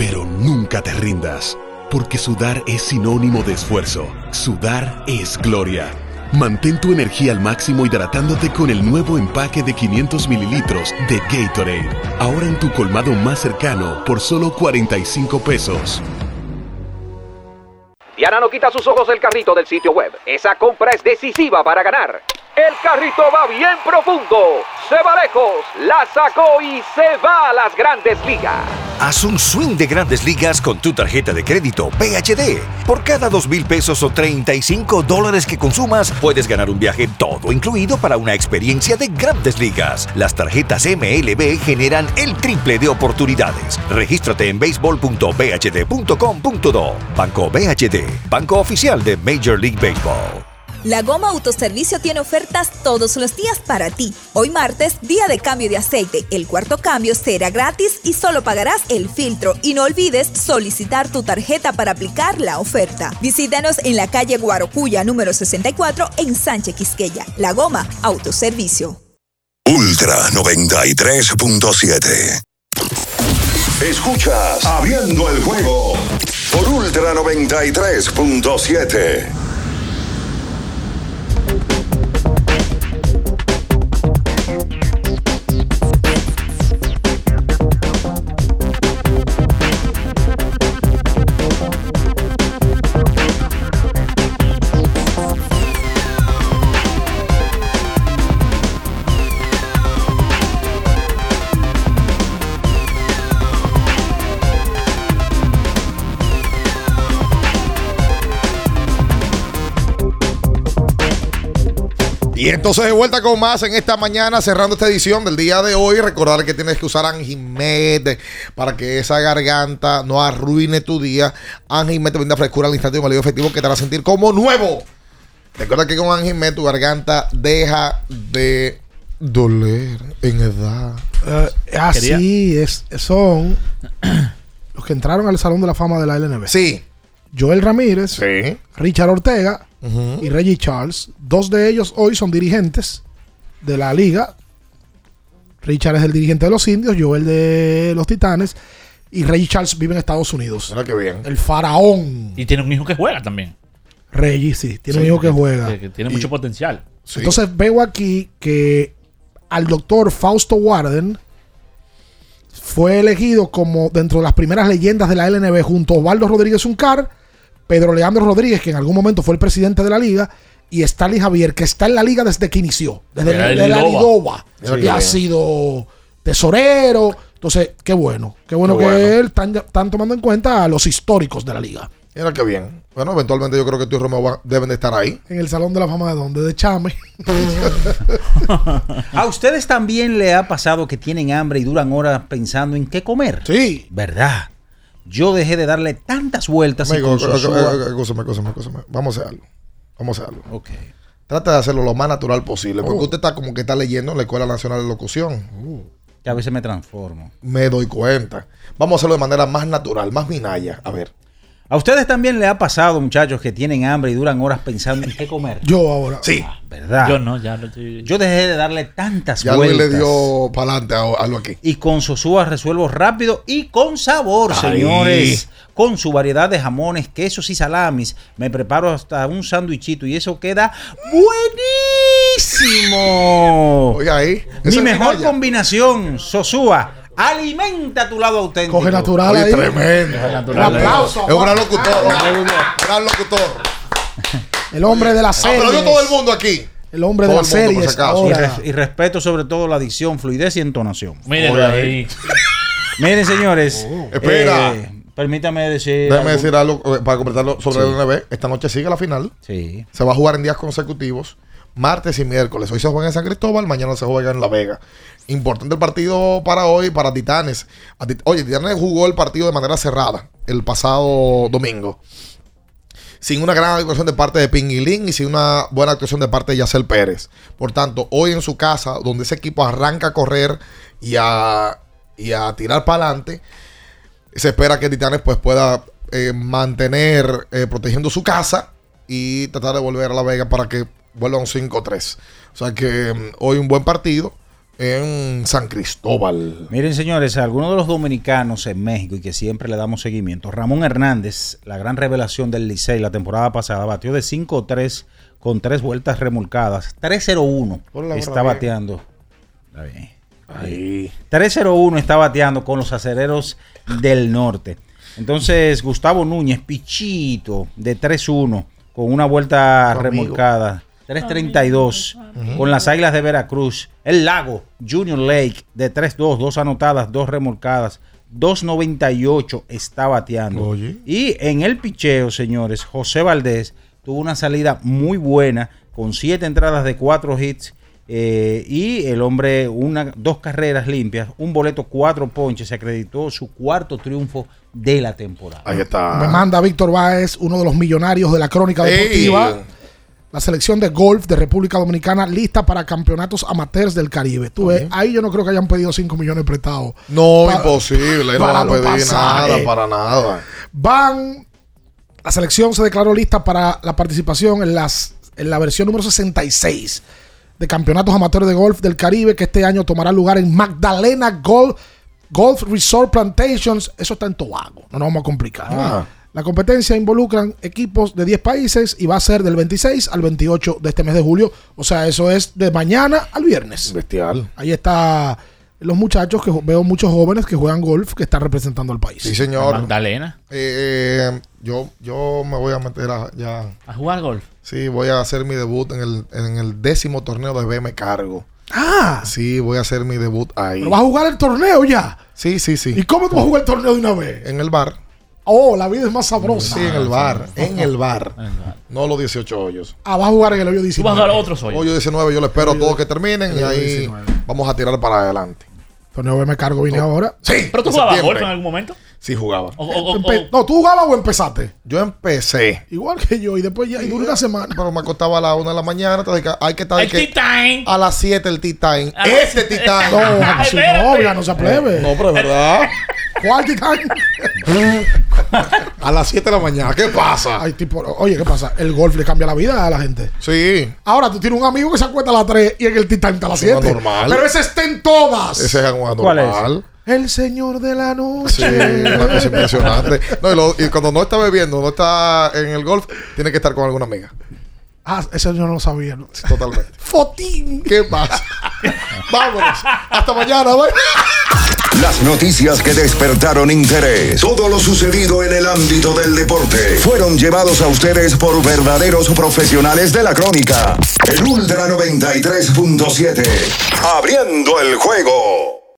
pero nunca te rindas, porque sudar es sinónimo de esfuerzo, sudar es gloria. Mantén tu energía al máximo hidratándote con el nuevo empaque de 500 mililitros de Gatorade, ahora en tu colmado más cercano por solo 45 pesos. Diana no quita sus ojos del carrito del sitio web. Esa compra es decisiva para ganar. El carrito va bien profundo. Se va lejos. La sacó y se va a las grandes ligas. Haz un swing de grandes ligas con tu tarjeta de crédito PHD. Por cada dos mil pesos o 35 dólares que consumas, puedes ganar un viaje todo incluido para una experiencia de grandes ligas. Las tarjetas MLB generan el triple de oportunidades. Regístrate en béisbol.bhd.com.do. Banco BHD, banco oficial de Major League Baseball. La Goma Autoservicio tiene ofertas todos los días para ti. Hoy martes, día de cambio de aceite. El cuarto cambio será gratis y solo pagarás el filtro. Y no olvides solicitar tu tarjeta para aplicar la oferta. Visítanos en la calle Guarocuya número 64 en Sánchez Quisqueya. La Goma Autoservicio. Ultra 93.7. Escuchas Abriendo el juego por Ultra 93.7. Y entonces de vuelta con más en esta mañana, cerrando esta edición del día de hoy. Recordar que tienes que usar Anjimed para que esa garganta no arruine tu día. Anjimed te brinda frescura al instante y un alivio efectivo que te hará sentir como nuevo. Recuerda que con Anjimed tu garganta deja de doler en edad. Eh, así es, son los que entraron al Salón de la Fama de la LNB. Sí. Joel Ramírez, Sí. Richard Ortega y Reggie Charles. Dos de ellos hoy son dirigentes de la liga. Richard es el dirigente de los indios, Joel de los titanes. Y Reggie Charles vive en Estados Unidos. Mira qué bien. El faraón. Y tiene un hijo que juega también. Reggie, sí, tiene Sí, un hijo que que- juega. que- que tiene mucho potencial. Entonces veo aquí que al doctor Fausto Warden fue elegido como dentro de las primeras leyendas de la LNB junto a Osvaldo Rodríguez Uncar, Pedro Leandro Rodríguez, que en algún momento fue el presidente de la liga, y Stanley Javier, que está en la liga desde que inició, desde Era el de la y qué ha sido tesorero. Entonces, qué bueno. Qué bueno Qué que bueno. él están, están tomando en cuenta a los históricos de la liga. Mira qué bien. Bueno, eventualmente yo creo que tú y Romeo deben de estar ahí. En el Salón de la Fama de donde? De Chame. ¿A ustedes también le ha pasado que tienen hambre y duran horas pensando en qué comer? Sí. ¿Verdad? Yo dejé de darle tantas vueltas y Amigo, eh, escúchame, escúchame, escúchame. Vamos a hacer algo. Vamos a hacer algo. Trata de hacerlo lo más natural posible. Porque Oh. usted está como que está leyendo en la Escuela Nacional de Locución. Que a veces me transformo. Me doy cuenta. Vamos a hacerlo de manera más natural, más minaya. A ver. ¿A ustedes también le ha pasado, muchachos, que tienen hambre y duran horas pensando en qué comer? Yo ahora. Sí. ¿Verdad? Yo no, ya lo estoy. Yo dejé de darle tantas Ya Luis vueltas. le dio para adelante a algo aquí. Y con Sosúa resuelvo rápido y con sabor, Ay. señores. Con su variedad de jamones, quesos y salamis, me preparo hasta un sándwichito y eso queda buenísimo. Oiga ahí. Mi mejor combinación, Sosúa. Alimenta tu lado auténtico. Coge natural Oye, ahí. tremendo. Un aplauso. Es un gran locutor. Gran locutor. El hombre de la serie. Aplaudió todo el mundo aquí. El hombre de la serie. Y, y respeto sobre todo la dicción, fluidez y entonación. Mírenlo ahí. Miren, señores. Espera. eh, permítame decir. Déjame algo. decir algo eh, para completarlo sobre Sí. el NB. Esta noche sigue la final. Sí. Se va a jugar en días consecutivos, martes y miércoles. Hoy se juega en San Cristóbal, mañana se juega en La Vega. Importante el partido para hoy, para Titanes. Oye, Titanes jugó el partido de manera cerrada el pasado domingo. Sin una gran actuación de parte de Pinguilín y sin una buena actuación de parte de Yacel Pérez. Por tanto, hoy en su casa, donde ese equipo arranca a correr y a, y a tirar para adelante, se espera que Titanes pues pueda eh, mantener eh, protegiendo su casa y tratar de volver a La Vega para que vuelva a un 5-3. O sea que mm, hoy un buen partido en San Cristóbal. Miren, señores, algunos de los dominicanos en México y que siempre le damos seguimiento. Ramón Hernández, la gran revelación del Licey la temporada pasada, batió de 5-3 con tres vueltas remolcadas. 3-0-1 Ponle la está bien. bateando. Está bien. Ahí. 3-0-1 está bateando con los acereros del norte. Entonces, Gustavo Núñez, Pichito, de 3-1, con una vuelta Amigo. remolcada. 3-32, con las Águilas de Veracruz. El Lago, Junior Lake, de 3-2, dos anotadas, dos remolcadas. 2.98 está bateando. Oye. Y en el picheo, señores, José Valdés tuvo una salida muy buena, con siete entradas de cuatro hits. eh, y el hombre, una, dos carreras limpias, un boleto, cuatro ponches, se acreditó su cuarto triunfo de la temporada. Ahí está. Me manda Víctor Báez, uno de los millonarios de la crónica Ey. La selección de golf de República Dominicana lista para campeonatos amateurs del Caribe. Tú ves, ahí yo no creo que hayan pedido 5 millones prestados. No, imposible. No van a pedir nada, para nada. Van. La selección se declaró lista para la participación en, las, en la versión número 66 de campeonatos amateurs de golf del Caribe, que este año tomará lugar en Magdalena Golf, Golf Resort Plantations. Eso está en Tobago. No nos vamos a complicar. Ah. La competencia involucran equipos de 10 países y va a ser del 26 al 28 de este mes de julio. O sea, eso es de mañana al viernes. Bestial. Ahí está los muchachos que veo muchos jóvenes que juegan golf que están representando al país. Sí, señor. Magdalena. Eh, yo, yo me voy a meter a, ya. A jugar golf. Sí, voy a hacer mi debut en el, en el décimo torneo de BM Cargo. Ah, Sí, voy a hacer mi debut ahí. pero vas a jugar el torneo ya. Sí, sí, sí. ¿Y cómo tú vas a jugar el torneo de una vez? En el bar. Oh, la vida es más sabrosa. Sí, en el bar. En el bar. No los 18 hoyos. Ah, vas a jugar en el hoyo 19. Hoyo 19, yo le espero a todos que terminen y ahí 19. vamos a tirar para adelante. Torneo B me cargo, vine ahora. Sí. ¿Pero tú jugabas golf en algún momento? Sí, jugaba. O- o- o- Empe- no, ¿tú jugabas o empezaste? Yo empecé. Igual que yo, y después ya, y duró una semana. Pero me acostaba a la una de la mañana. entonces hay que estar El que- tea time. a las 7 el tea time. A las Este tea time. No, su novia, no se plebe. No, pero es verdad. ¿Cuál titán? A las 7 de la mañana. ¿Qué pasa? Ay, tipo, oye, ¿qué pasa? El golf le cambia la vida a la gente. Sí. Ahora tú tienes un amigo que se acuesta a las 3 y en el titán está a las Eso no 7. es normal. Pero ese está en todas. Ese es un ¿Cuál es? El señor de la Sí, noche. una cosa impresionante. No, y, lo- y cuando no está bebiendo, no está en el golf, tiene que estar con alguna amiga. Ah, ese yo no lo sabía. ¿no? Totalmente. Fotín. ¿Qué pasa? Vámonos. Hasta mañana. bye. Las noticias que despertaron interés, todo lo sucedido en el ámbito del deporte, fueron llevados a ustedes por verdaderos profesionales de la crónica. El Ultra 93.7, abriendo el juego.